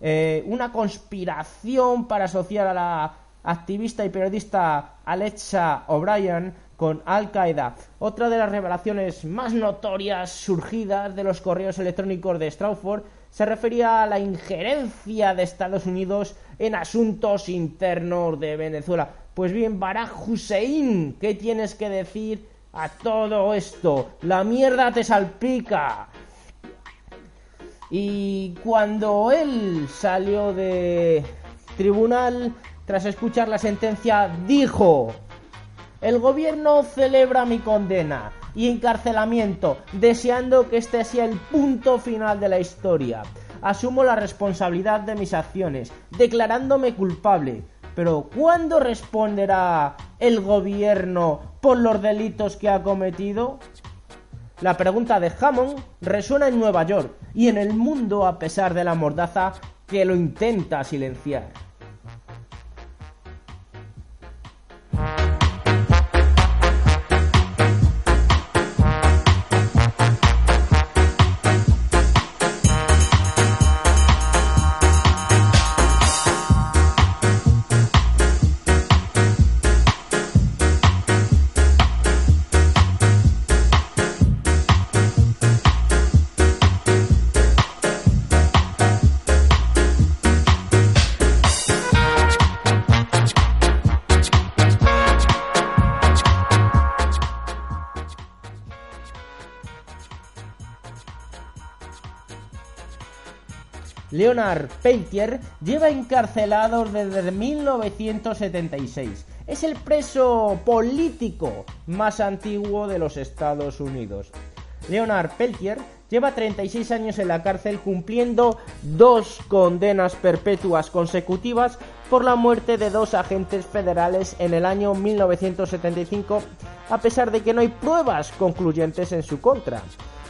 eh, una conspiración para asociar a la activista y periodista Alexa O'Brien con Al Qaeda. Otra de las revelaciones más notorias surgidas de los correos electrónicos de Stratford se refería a la injerencia de Estados Unidos en asuntos internos de Venezuela. Pues bien, Barack Hussein, ¿qué tienes que decir a todo esto? La mierda te salpica. Y cuando él salió de tribunal, tras escuchar la sentencia, dijo el gobierno celebra mi condena y encarcelamiento, deseando que este sea el punto final de la historia. Asumo la responsabilidad de mis acciones, declarándome culpable. Pero ¿cuándo responderá el gobierno por los delitos que ha cometido? La pregunta de Hammond resuena en Nueva York y en el mundo a pesar de la mordaza que lo intenta silenciar. Bye. Leonard Peltier lleva encarcelado desde 1976. Es el preso político más antiguo de los Estados Unidos. Leonard Peltier lleva 36 años en la cárcel cumpliendo dos condenas perpetuas consecutivas por la muerte de dos agentes federales en el año 1975, a pesar de que no hay pruebas concluyentes en su contra.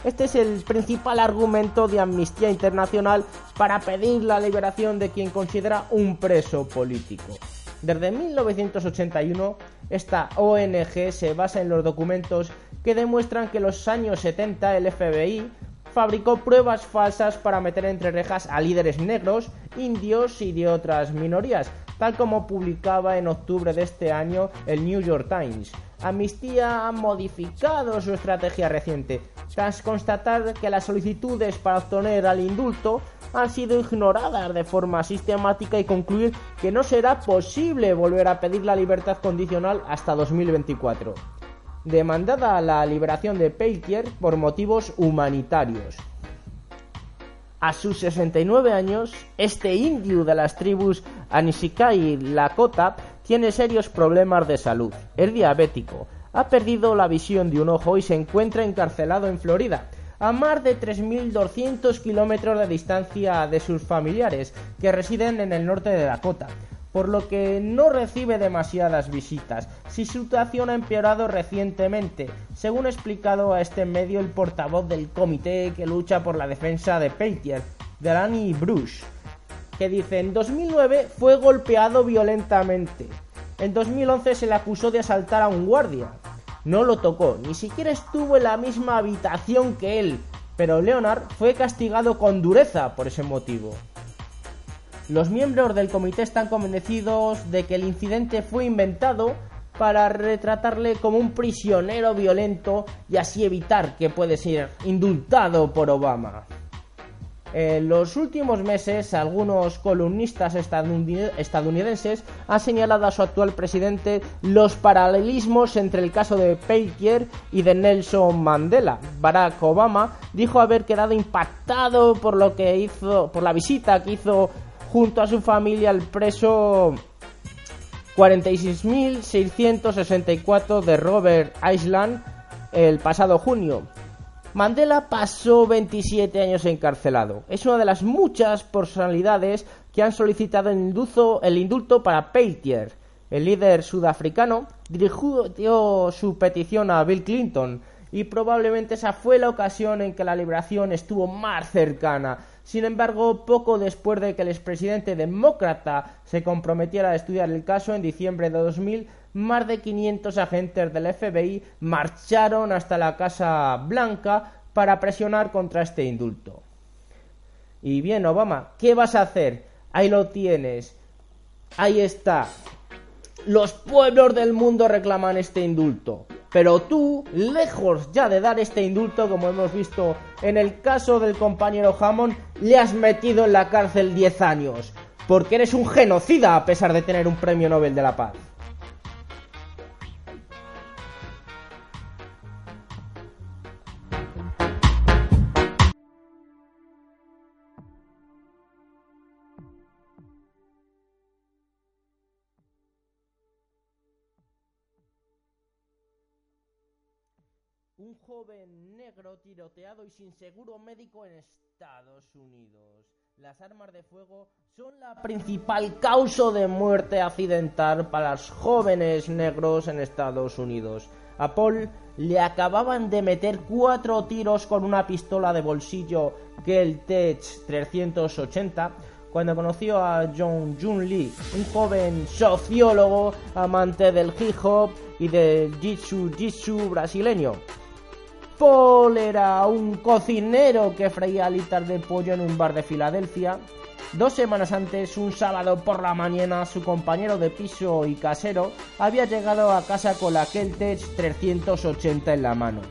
Este es el principal argumento de Amnistía Internacional para pedir la liberación de quien considera un preso político. Desde 1981, esta ONG se basa en los documentos que demuestran que en los años 70 el FBI fabricó pruebas falsas para meter entre rejas a líderes negros, indios y de otras minorías, tal como publicaba en octubre de este año el New York Times. Amnistía ha modificado su estrategia reciente, tras constatar que las solicitudes para obtener al indulto han sido ignoradas de forma sistemática y concluir que no será posible volver a pedir la libertad condicional hasta 2024. Demandada la liberación de Peltier por motivos humanitarios. A sus 69 años, este indio de las tribus Anisikai Lakota tiene serios problemas de salud. Es diabético, ha perdido la visión de un ojo y se encuentra encarcelado en Florida, a más de 3.200 kilómetros de distancia de sus familiares, que residen en el norte de Dakota por lo que no recibe demasiadas visitas. Su situación ha empeorado recientemente, según ha explicado a este medio el portavoz del comité que lucha por la defensa de Peltier, Delany Bruce, que dice en 2009 fue golpeado violentamente. En 2011 se le acusó de asaltar a un guardia. No lo tocó, ni siquiera estuvo en la misma habitación que él, pero Leonard fue castigado con dureza por ese motivo. Los miembros del comité están convencidos de que el incidente fue inventado para retratarle como un prisionero violento y así evitar que puede ser indultado por Obama. En los últimos meses, algunos columnistas estadounidenses han señalado a su actual presidente los paralelismos entre el caso de Peltier y de Nelson Mandela. Barack Obama dijo haber quedado impactado por lo que hizo, por la visita que hizo junto a su familia el preso 46.664 de Robert Island el pasado junio. Mandela pasó 27 años encarcelado. Es una de las muchas personalidades que han solicitado el indulto, para Peltier. El líder sudafricano dirigió su petición a Bill Clinton y probablemente esa fue la ocasión en que la liberación estuvo más cercana. Sin embargo, poco después de que el expresidente demócrata se comprometiera a estudiar el caso en diciembre de 2000, más de 500 agentes del FBI marcharon hasta la Casa Blanca para presionar contra este indulto. Y bien, Obama, ¿qué vas a hacer? Ahí lo tienes. Ahí está. Los pueblos del mundo reclaman este indulto. Pero tú, lejos ya de dar este indulto, como hemos visto en el caso del compañero Hammond, le has metido en la cárcel 10 años. Porque eres un genocida a pesar de tener un premio Nobel de la Paz. Negro tiroteado y sin seguro médico en Estados Unidos. Las armas de fuego son la principal causa de muerte accidental para los jóvenes negros en Estados Unidos. A Paul le acababan de meter cuatro tiros con una pistola de bolsillo Tech 380 cuando conoció a John Jun Lee, un joven sociólogo amante del hip hop y del jitsu jitsu brasileño. Paul era un cocinero que freía alitas de pollo en un bar de Filadelfia. Dos semanas antes, un sábado por la mañana, su compañero de piso y casero había llegado a casa con la Keltech 380 en la mano.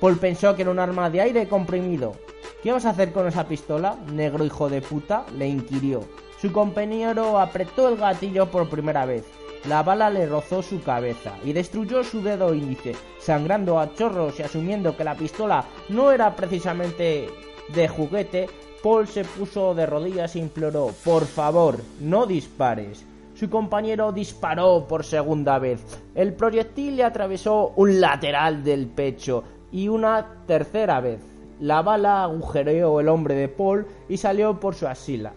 Paul pensó que era un arma de aire comprimido. ¿Qué vas a hacer con esa pistola, negro hijo de puta? le inquirió. Su compañero apretó el gatillo por primera vez. La bala le rozó su cabeza y destruyó su dedo índice, sangrando a chorros y asumiendo que la pistola no era precisamente de juguete, Paul se puso de rodillas e imploró, por favor, no dispares. Su compañero disparó por segunda vez. El proyectil le atravesó un lateral del pecho y una tercera vez. La bala agujereó el hombre de Paul y salió por su asila.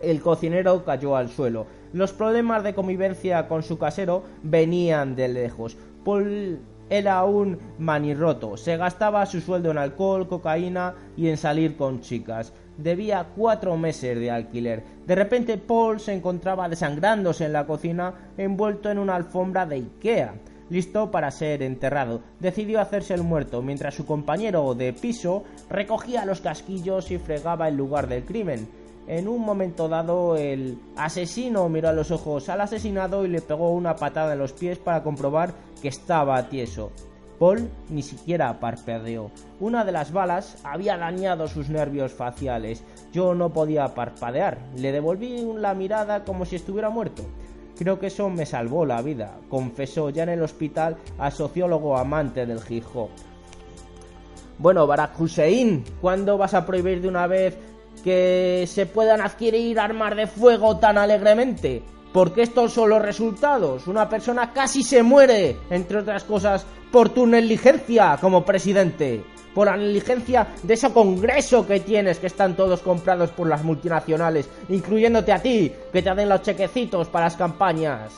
El cocinero cayó al suelo los problemas de convivencia con su casero venían de lejos. Paul era un manirroto, se gastaba su sueldo en alcohol, cocaína y en salir con chicas. Debía cuatro meses de alquiler. De repente Paul se encontraba desangrándose en la cocina, envuelto en una alfombra de Ikea listo para ser enterrado. Decidió hacerse el muerto, mientras su compañero de piso recogía los casquillos y fregaba el lugar del crimen. En un momento dado, el asesino miró a los ojos al asesinado y le pegó una patada en los pies para comprobar que estaba tieso. Paul ni siquiera parpadeó. Una de las balas había dañado sus nervios faciales. Yo no podía parpadear. Le devolví la mirada como si estuviera muerto. Creo que eso me salvó la vida, confesó ya en el hospital al sociólogo amante del hip Bueno, Barack Hussein, ¿cuándo vas a prohibir de una vez que se puedan adquirir armas de fuego tan alegremente? Porque estos son los resultados. Una persona casi se muere, entre otras cosas, por tu negligencia como presidente. Por la negligencia de ese congreso que tienes, que están todos comprados por las multinacionales, incluyéndote a ti, que te den los chequecitos para las campañas.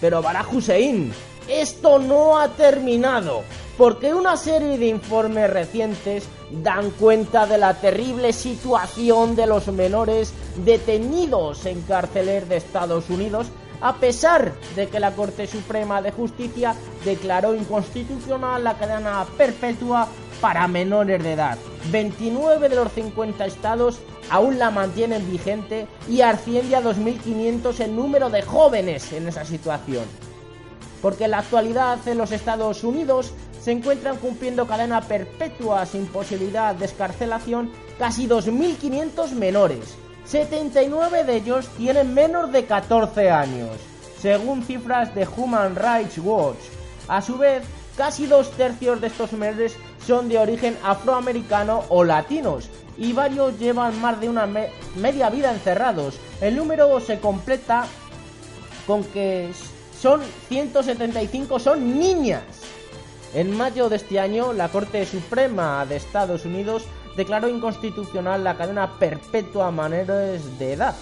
Pero Barack Hussein, esto no ha terminado, porque una serie de informes recientes dan cuenta de la terrible situación de los menores detenidos en cárceles de Estados Unidos, a pesar de que la Corte Suprema de Justicia declaró inconstitucional la cadena perpetua para menores de edad. 29 de los 50 estados aún la mantienen vigente y asciende a 2.500 el número de jóvenes en esa situación. Porque en la actualidad en los Estados Unidos se encuentran cumpliendo cadena perpetua sin posibilidad de escarcelación casi 2.500 menores. 79 de ellos tienen menos de 14 años, según cifras de Human Rights Watch. A su vez, casi dos tercios de estos menores son de origen afroamericano o latinos y varios llevan más de una media vida encerrados. El número se completa con que son 175 son niñas. En mayo de este año, la Corte Suprema de Estados Unidos declaró inconstitucional la cadena perpetua a menores de edad.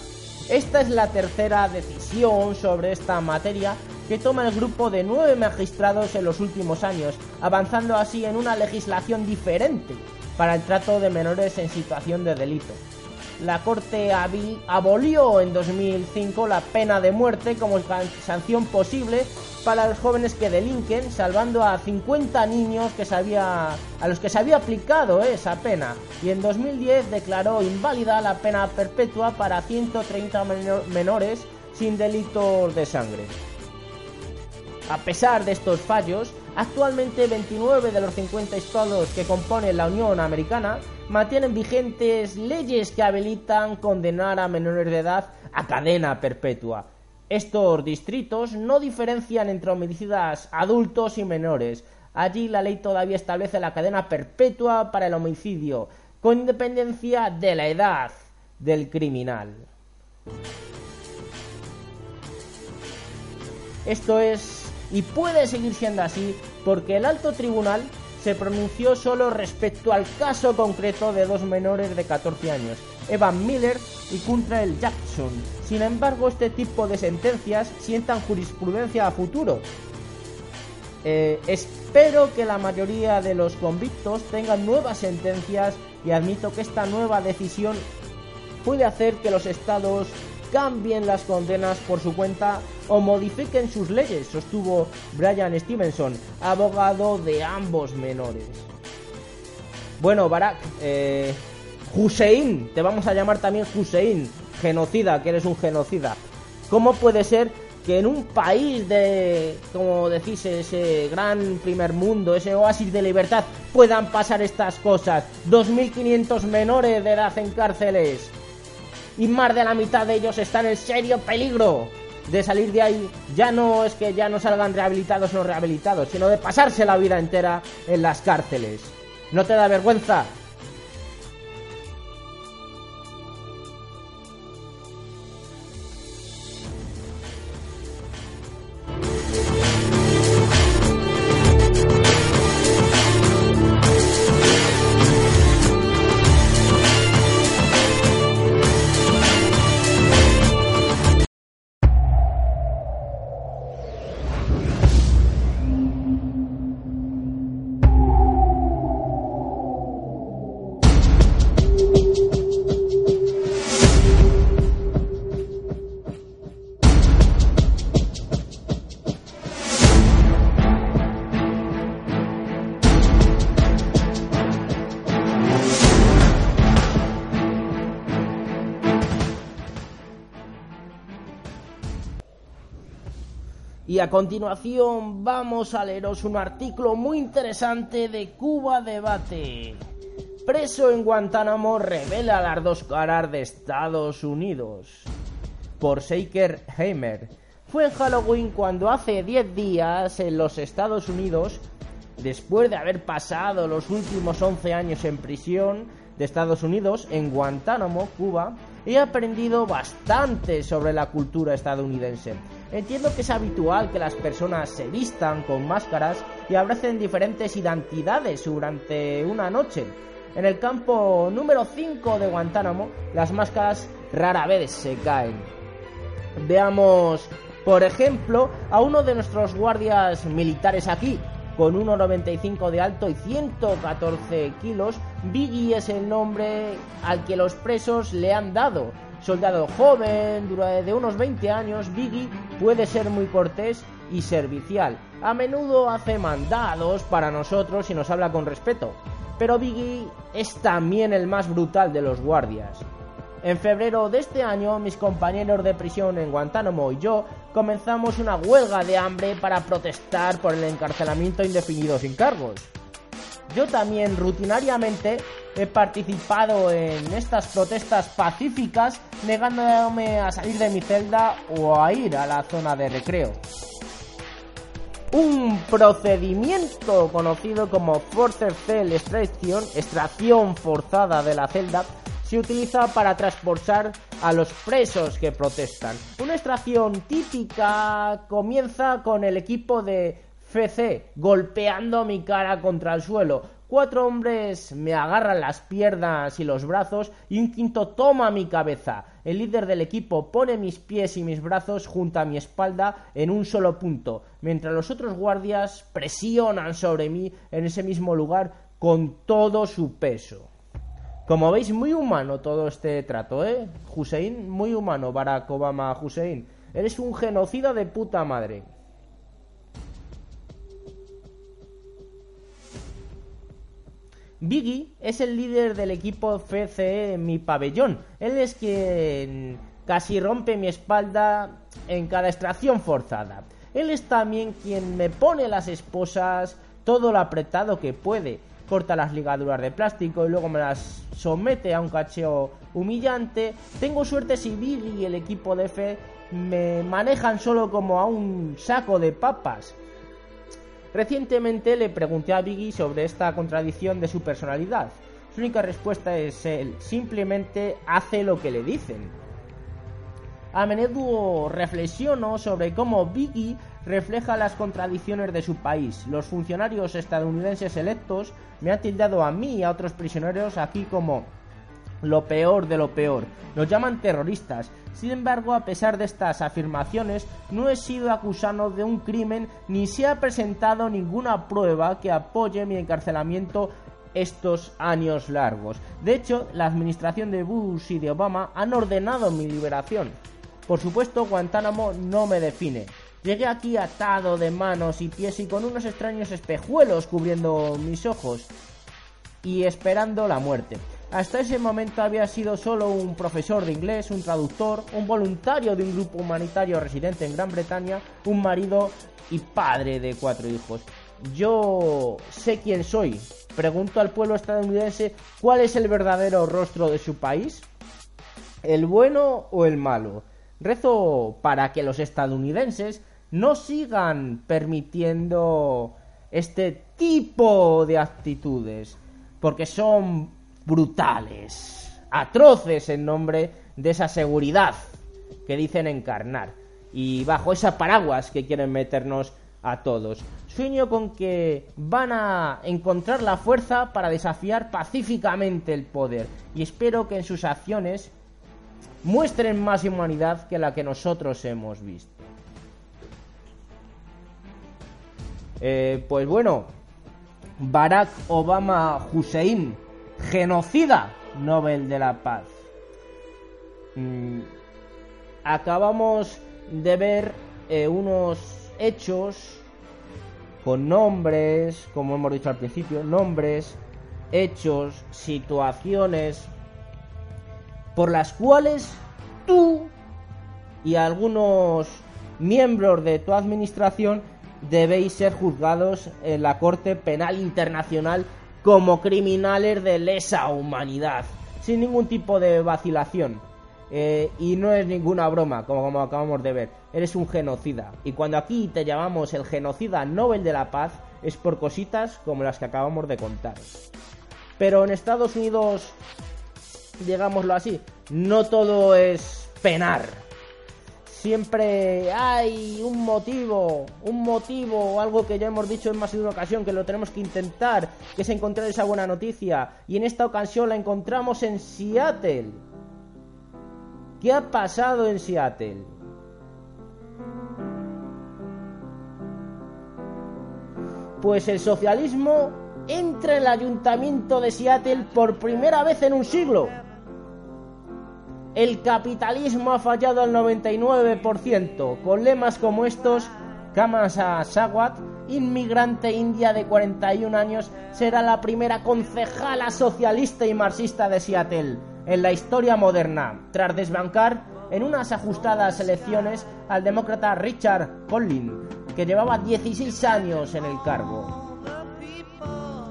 Esta es la tercera decisión sobre esta materia que toma el grupo de nueve magistrados en los últimos años, avanzando así en una legislación diferente para el trato de menores en situación de delito. La Corte abolió en 2005 la pena de muerte como sanción posible para los jóvenes que delinquen, salvando a 50 niños que a los que se había aplicado esa pena. Y en 2010 declaró inválida la pena perpetua para 130 menores sin delitos de sangre. A pesar de estos fallos, actualmente 29 de los 50 estados que componen la Unión Americana mantienen vigentes leyes que habilitan condenar a menores de edad a cadena perpetua. Estos distritos no diferencian entre homicidas adultos y menores. Allí la ley todavía establece la cadena perpetua para el homicidio, con independencia de la edad del criminal. Esto es y puede seguir siendo así porque el alto tribunal se pronunció solo respecto al caso concreto de dos menores de 14 años, Evan Miller y Kuntrell Jackson. Sin embargo, este tipo de sentencias sientan jurisprudencia a futuro. Eh, espero que la mayoría de los convictos tengan nuevas sentencias y admito que esta nueva decisión puede hacer que los estados cambien las condenas por su cuenta o modifiquen sus leyes, sostuvo Brian Stevenson, abogado de ambos menores. Bueno, Barack, eh, Hussein, te vamos a llamar también Hussein, genocida, que eres un genocida. ¿Cómo puede ser que en un país de, como decís, ese gran primer mundo, ese oasis de libertad, puedan pasar estas cosas? 2.500 menores de edad en cárceles y más de la mitad de ellos están en serio peligro de salir de ahí. Ya no es que ya no salgan rehabilitados o rehabilitados, sino de pasarse la vida entera en las cárceles. ¿No te da vergüenza? Y a continuación vamos a leeros un artículo muy interesante de Cuba Debate. Preso en Guantánamo revela las dos caras de Estados Unidos. Por Shaker Heimer. Fue en Halloween cuando hace 10 días en los Estados Unidos, después de haber pasado los últimos 11 años en prisión de Estados Unidos, en Guantánamo, Cuba, he aprendido bastante sobre la cultura estadounidense. Entiendo que es habitual que las personas se vistan con máscaras y abracen diferentes identidades durante una noche. En el campo número 5 de Guantánamo, las máscaras rara vez se caen. Veamos, por ejemplo, a uno de nuestros guardias militares aquí, con 1,95 de alto y 114 kilos. Biggie es el nombre al que los presos le han dado. Soldado joven, de unos 20 años, Biggie puede ser muy cortés y servicial. A menudo hace mandados para nosotros y nos habla con respeto. Pero Biggie es también el más brutal de los guardias. En febrero de este año, mis compañeros de prisión en Guantánamo y yo comenzamos una huelga de hambre para protestar por el encarcelamiento indefinido sin cargos. Yo también rutinariamente he participado en estas protestas pacíficas negándome a salir de mi celda o a ir a la zona de recreo. Un procedimiento conocido como Forced Cell Extraction, extracción forzada de la celda, se utiliza para transportar a los presos que protestan. Una extracción típica comienza con el equipo de FC golpeando mi cara contra el suelo. Cuatro hombres me agarran las piernas y los brazos y un quinto toma mi cabeza. El líder del equipo pone mis pies y mis brazos junto a mi espalda en un solo punto, mientras los otros guardias presionan sobre mí en ese mismo lugar con todo su peso. Como veis, muy humano todo este trato, ¿eh? Hussein, muy humano, Barack Obama Hussein. Eres un genocida de puta madre. Biggie es el líder del equipo FCE en mi pabellón. Él es quien casi rompe mi espalda en cada extracción forzada. Él es también quien me pone las esposas todo lo apretado que puede corta las ligaduras de plástico y luego me las somete a un cacheo humillante. Tengo suerte si Biggie y el equipo de F me manejan solo como a un saco de papas. Recientemente le pregunté a Biggie sobre esta contradicción de su personalidad. Su única respuesta es él simplemente hace lo que le dicen. A menudo reflexiono sobre cómo Biggie refleja las contradicciones de su país. Los funcionarios estadounidenses electos me han tildado a mí y a otros prisioneros aquí como lo peor de lo peor. Nos llaman terroristas. Sin embargo, a pesar de estas afirmaciones, no he sido acusado de un crimen ni se ha presentado ninguna prueba que apoye mi encarcelamiento estos años largos. De hecho, la administración de Bush y de Obama han ordenado mi liberación. Por supuesto, Guantánamo no me define. Llegué aquí atado de manos y pies y con unos extraños espejuelos cubriendo mis ojos y esperando la muerte. Hasta ese momento había sido solo un profesor de inglés, un traductor, un voluntario de un grupo humanitario residente en Gran Bretaña, un marido y padre de cuatro hijos. Yo sé quién soy. Pregunto al pueblo estadounidense cuál es el verdadero rostro de su país. ¿El bueno o el malo? Rezo para que los estadounidenses no sigan permitiendo este tipo de actitudes, porque son brutales, atroces en nombre de esa seguridad que dicen encarnar y bajo esa paraguas que quieren meternos a todos. Sueño con que van a encontrar la fuerza para desafiar pacíficamente el poder y espero que en sus acciones muestren más humanidad que la que nosotros hemos visto. Eh, pues bueno, Barack Obama Hussein, genocida Nobel de la Paz. Mm, acabamos de ver eh, unos hechos con nombres, como hemos dicho al principio, nombres, hechos, situaciones por las cuales tú y algunos miembros de tu administración debéis ser juzgados en la Corte Penal Internacional como criminales de lesa humanidad, sin ningún tipo de vacilación. Eh, y no es ninguna broma, como, como acabamos de ver. Eres un genocida. Y cuando aquí te llamamos el genocida Nobel de la Paz, es por cositas como las que acabamos de contar. Pero en Estados Unidos, digámoslo así, no todo es penar. Siempre hay un motivo, un motivo o algo que ya hemos dicho en más de una ocasión que lo tenemos que intentar, que es encontrar esa buena noticia. Y en esta ocasión la encontramos en Seattle. ¿Qué ha pasado en Seattle? Pues el socialismo entra en el ayuntamiento de Seattle por primera vez en un siglo. El capitalismo ha fallado al 99%, con lemas como estos, Kamasa Sawat, inmigrante india de 41 años, será la primera concejala socialista y marxista de Seattle en la historia moderna, tras desbancar en unas ajustadas elecciones al demócrata Richard Conlin, que llevaba 16 años en el cargo.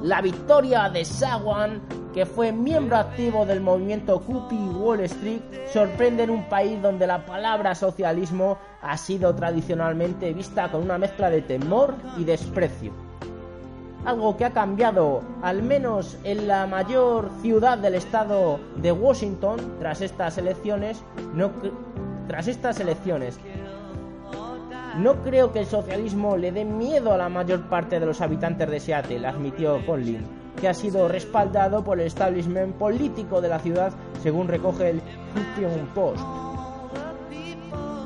La victoria de Sawan, que fue miembro activo del movimiento Occupy Wall Street, sorprende en un país donde la palabra socialismo ha sido tradicionalmente vista con una mezcla de temor y desprecio. Algo que ha cambiado, al menos en la mayor ciudad del estado de Washington, tras estas elecciones, no, tras estas elecciones. No creo que el socialismo le dé miedo a la mayor parte de los habitantes de Seattle, admitió Conlin, que ha sido respaldado por el establishment político de la ciudad, según recoge el Huffington Post.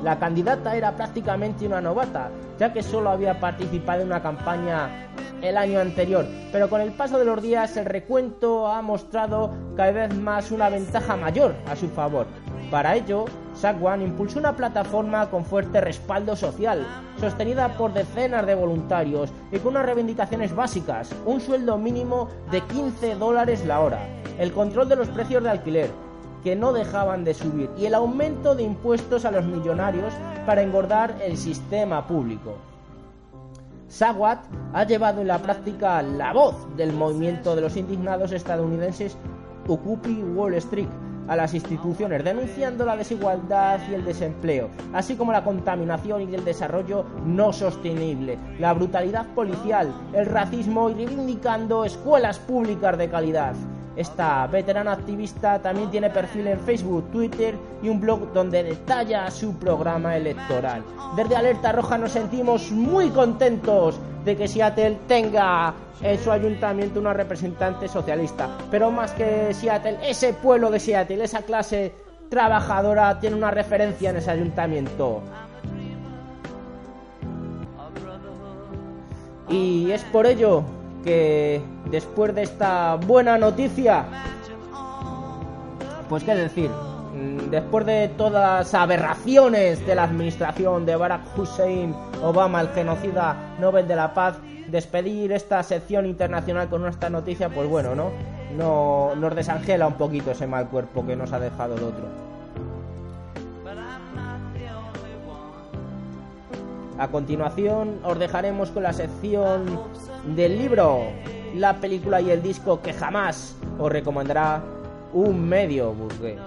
La candidata era prácticamente una novata, ya que solo había participado en una campaña el año anterior, pero con el paso de los días el recuento ha mostrado cada vez más una ventaja mayor a su favor. Para ello, Sagwan impulsó una plataforma con fuerte respaldo social, sostenida por decenas de voluntarios y con unas reivindicaciones básicas, un sueldo mínimo de 15 dólares la hora, el control de los precios de alquiler, que no dejaban de subir, y el aumento de impuestos a los millonarios para engordar el sistema público. Sawat ha llevado en la práctica la voz del movimiento de los indignados estadounidenses Occupy Wall Street a las instituciones, denunciando la desigualdad y el desempleo, así como la contaminación y el desarrollo no sostenible, la brutalidad policial, el racismo y reivindicando escuelas públicas de calidad. Esta veterana activista también tiene perfil en Facebook, Twitter y un blog donde detalla su programa electoral. Desde Alerta Roja nos sentimos muy contentos de que Seattle tenga en su ayuntamiento una representante socialista. Pero más que Seattle, ese pueblo de Seattle, esa clase trabajadora tiene una referencia en ese ayuntamiento. Y es por ello que después de esta buena noticia, pues qué decir, mm, después de todas las aberraciones de la administración de Barack Hussein Obama, el genocida Nobel de la Paz, despedir esta sección internacional con esta noticia, pues bueno, ¿no? no nos desangela un poquito ese mal cuerpo que nos ha dejado el otro. A continuación os dejaremos con la sección del libro, la película y el disco que jamás os recomendará un medio burgués.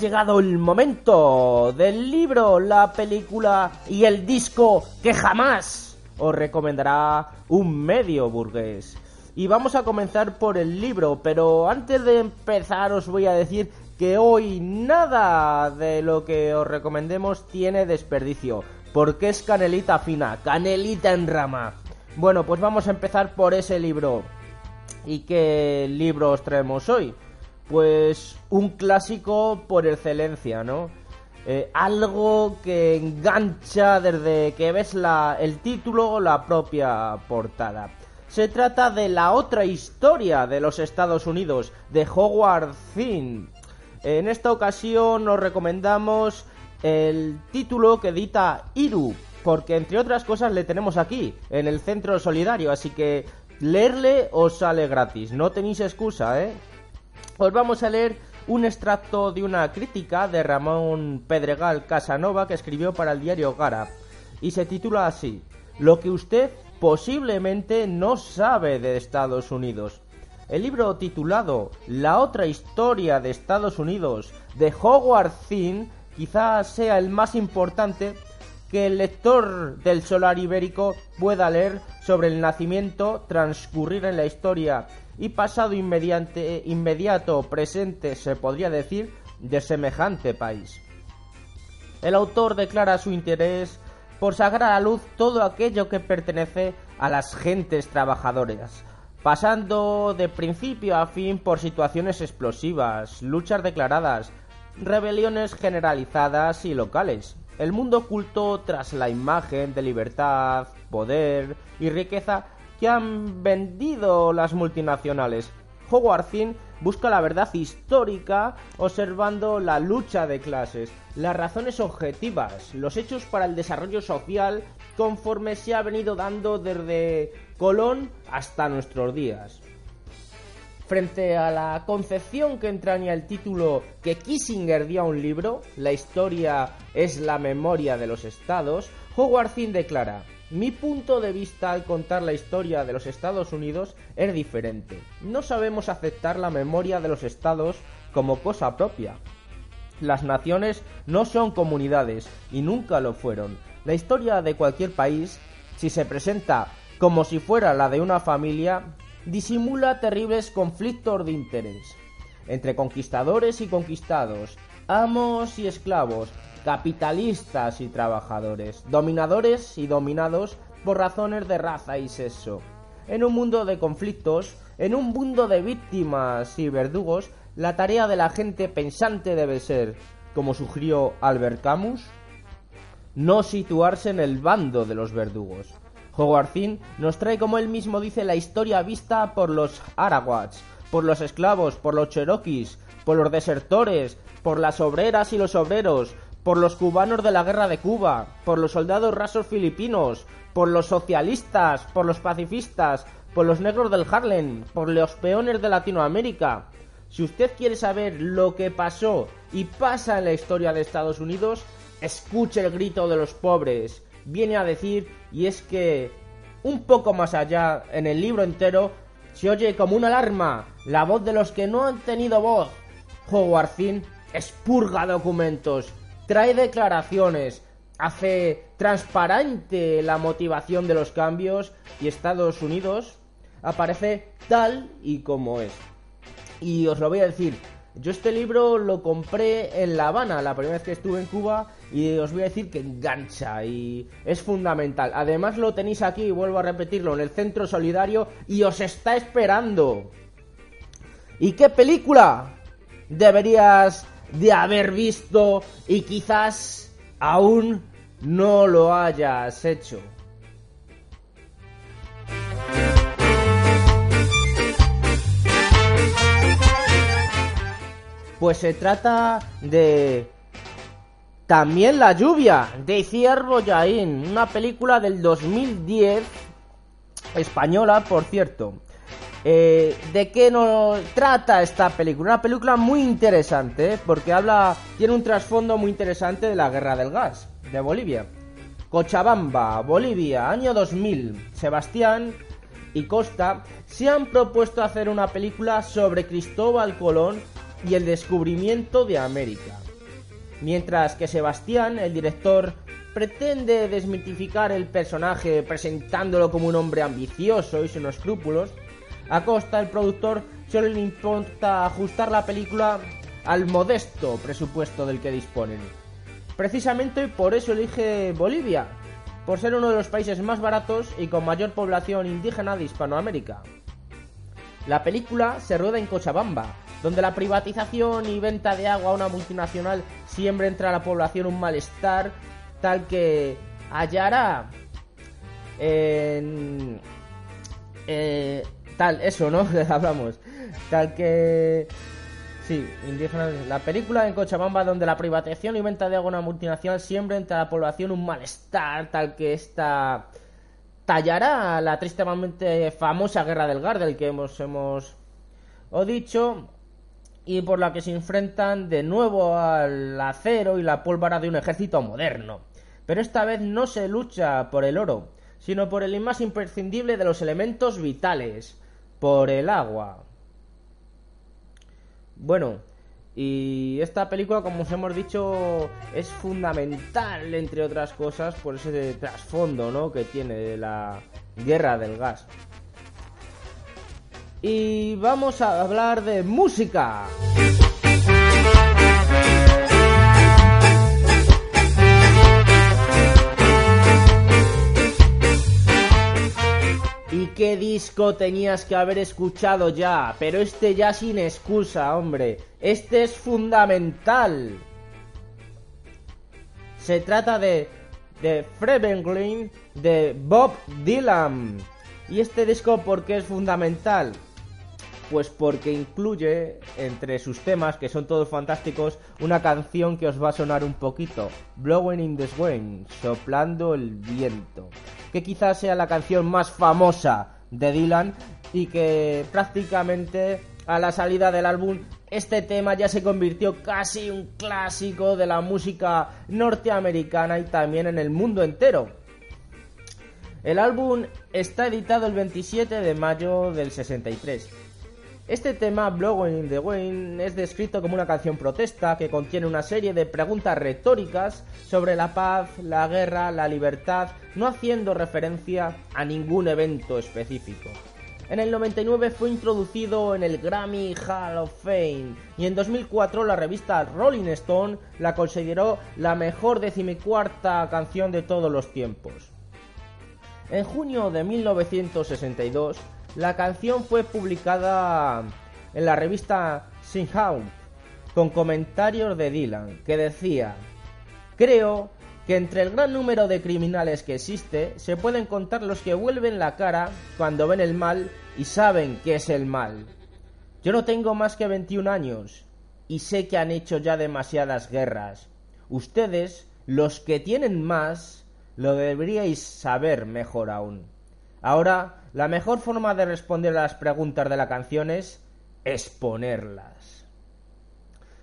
Llegado el momento del libro, la película y el disco que jamás os recomendará un medio burgués. Y vamos a comenzar por el libro, pero antes de empezar os voy a decir que hoy nada de lo que os recomendemos tiene desperdicio, porque es canelita fina, canelita en rama. Bueno, pues vamos a empezar por ese libro. ¿Y qué libro os traemos hoy? Pues un clásico por excelencia, ¿no? Eh, algo que engancha desde que ves la, el título o la propia portada. Se trata de la otra historia de los Estados Unidos, de Howard Zinn. En esta ocasión nos recomendamos el título que edita Iru, porque entre otras cosas le tenemos aquí, en el Centro Solidario, así que leerle os sale gratis, no tenéis excusa, ¿eh? Os vamos a leer un extracto de una crítica de Ramón Pedregal Casanova que escribió para el diario Gara, y se titula así, Lo que usted posiblemente no sabe de Estados Unidos. El libro titulado La otra historia de Estados Unidos de Howard Zinn quizás sea el más importante que el lector del solar ibérico pueda leer sobre el nacimiento, transcurrir en la historia y pasado inmediato presente, se podría decir, de semejante país. El autor declara su interés por sacar a la luz todo aquello que pertenece a las gentes trabajadoras, pasando de principio a fin por situaciones explosivas, luchas declaradas, rebeliones generalizadas y locales. El mundo oculto tras la imagen de libertad, poder y riqueza que han vendido las multinacionales. Howard busca la verdad histórica observando la lucha de clases, las razones objetivas, los hechos para el desarrollo social conforme se ha venido dando desde Colón hasta nuestros días. Frente a la concepción que entraña el título que Kissinger dio a un libro, La historia es la memoria de los estados, Howard Zinn declara, mi punto de vista al contar la historia de los Estados Unidos es diferente. No sabemos aceptar la memoria de los estados como cosa propia. Las naciones no son comunidades y nunca lo fueron. La historia de cualquier país, si se presenta como si fuera la de una familia, disimula terribles conflictos de interés entre conquistadores y conquistados, amos y esclavos, capitalistas y trabajadores, dominadores y dominados por razones de raza y sexo. En un mundo de conflictos, en un mundo de víctimas y verdugos, la tarea de la gente pensante debe ser, como sugirió Albert Camus, no situarse en el bando de los verdugos, Howard Zinn nos trae, como él mismo dice, la historia vista por los Arawats, por los esclavos, por los cherokees, por los desertores, por las obreras y los obreros, por los cubanos de la guerra de Cuba, por los soldados rasos filipinos, por los socialistas, por los pacifistas, por los negros del Harlem, por los peones de Latinoamérica. Si usted quiere saber lo que pasó y pasa en la historia de Estados Unidos, escuche el grito de los pobres, viene a decir y es que un poco más allá en el libro entero se oye como una alarma la voz de los que no han tenido voz. Howard Zinn expurga documentos, trae declaraciones, hace transparente la motivación de los cambios y Estados Unidos aparece tal y como es. Y os lo voy a decir, yo este libro lo compré en La Habana la primera vez que estuve en Cuba y os voy a decir que engancha y es fundamental. Además lo tenéis aquí, vuelvo a repetirlo, en el Centro Solidario y os está esperando. ¿Y qué película deberías de haber visto y quizás aún no lo hayas hecho? Pues se trata de también La lluvia, de Ciervo Yain, una película del 2010, española, por cierto. Eh, ¿De qué nos trata esta película? Una película muy interesante, ¿eh? porque habla, tiene un trasfondo muy interesante de la guerra del gas, de Bolivia. Cochabamba, Bolivia, año 2000. Sebastián y Costa se han propuesto hacer una película sobre Cristóbal Colón y el descubrimiento de América. Mientras que Sebastián, el director, pretende desmitificar el personaje presentándolo como un hombre ambicioso y sin escrúpulos, a Costa, el productor, solo le importa ajustar la película al modesto presupuesto del que disponen. Precisamente por eso elige Bolivia, por ser uno de los países más baratos y con mayor población indígena de Hispanoamérica. La película se rueda en Cochabamba, donde la privatización y venta de agua a una multinacional siembra entre a la población un malestar tal que hallará en... eh, tal, eso, ¿no? Hablamos. Tal que... Sí, indígenas. La película en Cochabamba donde la privatización y venta de agua a una multinacional siembra entre la población un malestar tal que esta tallará la tristemente famosa guerra del Gardel que hemos, hemos o dicho y por la que se enfrentan de nuevo al acero y la pólvora de un ejército moderno. Pero esta vez no se lucha por el oro, sino por el más imprescindible de los elementos vitales, por el agua. Bueno, y esta película, como os hemos dicho, es fundamental, entre otras cosas, por ese trasfondo ¿no? que tiene de la guerra del gas. Y vamos a hablar de música. Qué disco tenías que haber escuchado ya? Pero este ya sin excusa, hombre. Este es fundamental. Se trata de de Frevenglin de Bob Dylan. ¿Y este disco por qué es fundamental? Pues porque incluye entre sus temas, que son todos fantásticos, una canción que os va a sonar un poquito, Blowing in the Wind, soplando el viento, que quizás sea la canción más famosa de Dylan y que prácticamente a la salida del álbum este tema ya se convirtió casi un clásico de la música norteamericana y también en el mundo entero. El álbum está editado el 27 de mayo del 63 este tema, Blowing in the Wind, es descrito como una canción protesta que contiene una serie de preguntas retóricas sobre la paz, la guerra, la libertad, no haciendo referencia a ningún evento específico. En el 99 fue introducido en el Grammy Hall of Fame y en 2004 la revista Rolling Stone la consideró la mejor decimicuarta canción de todos los tiempos. En junio de 1962, la canción fue publicada en la revista Singhound con comentarios de Dylan que decía, creo que entre el gran número de criminales que existe se pueden contar los que vuelven la cara cuando ven el mal y saben que es el mal. Yo no tengo más que 21 años y sé que han hecho ya demasiadas guerras. Ustedes, los que tienen más, lo deberíais saber mejor aún. Ahora la mejor forma de responder a las preguntas de la canción es exponerlas.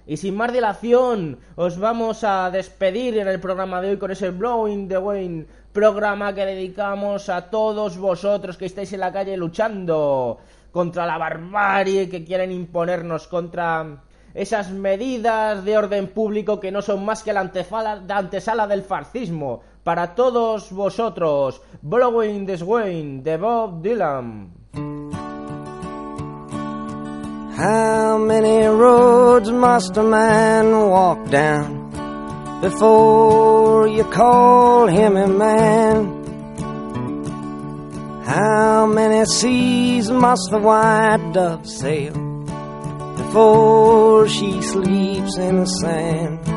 Y sin más dilación, os vamos a despedir en el programa de hoy con ese Blowing the Wind, programa que dedicamos a todos vosotros que estáis en la calle luchando contra la barbarie que quieren imponernos, contra esas medidas de orden público que no son más que la antesala del fascismo, para todos vosotros, Blowing the Wind de Bob Dylan. How many roads must a man walk down before you call him a man? How many seas must the white dove sail before she sleeps in the sand?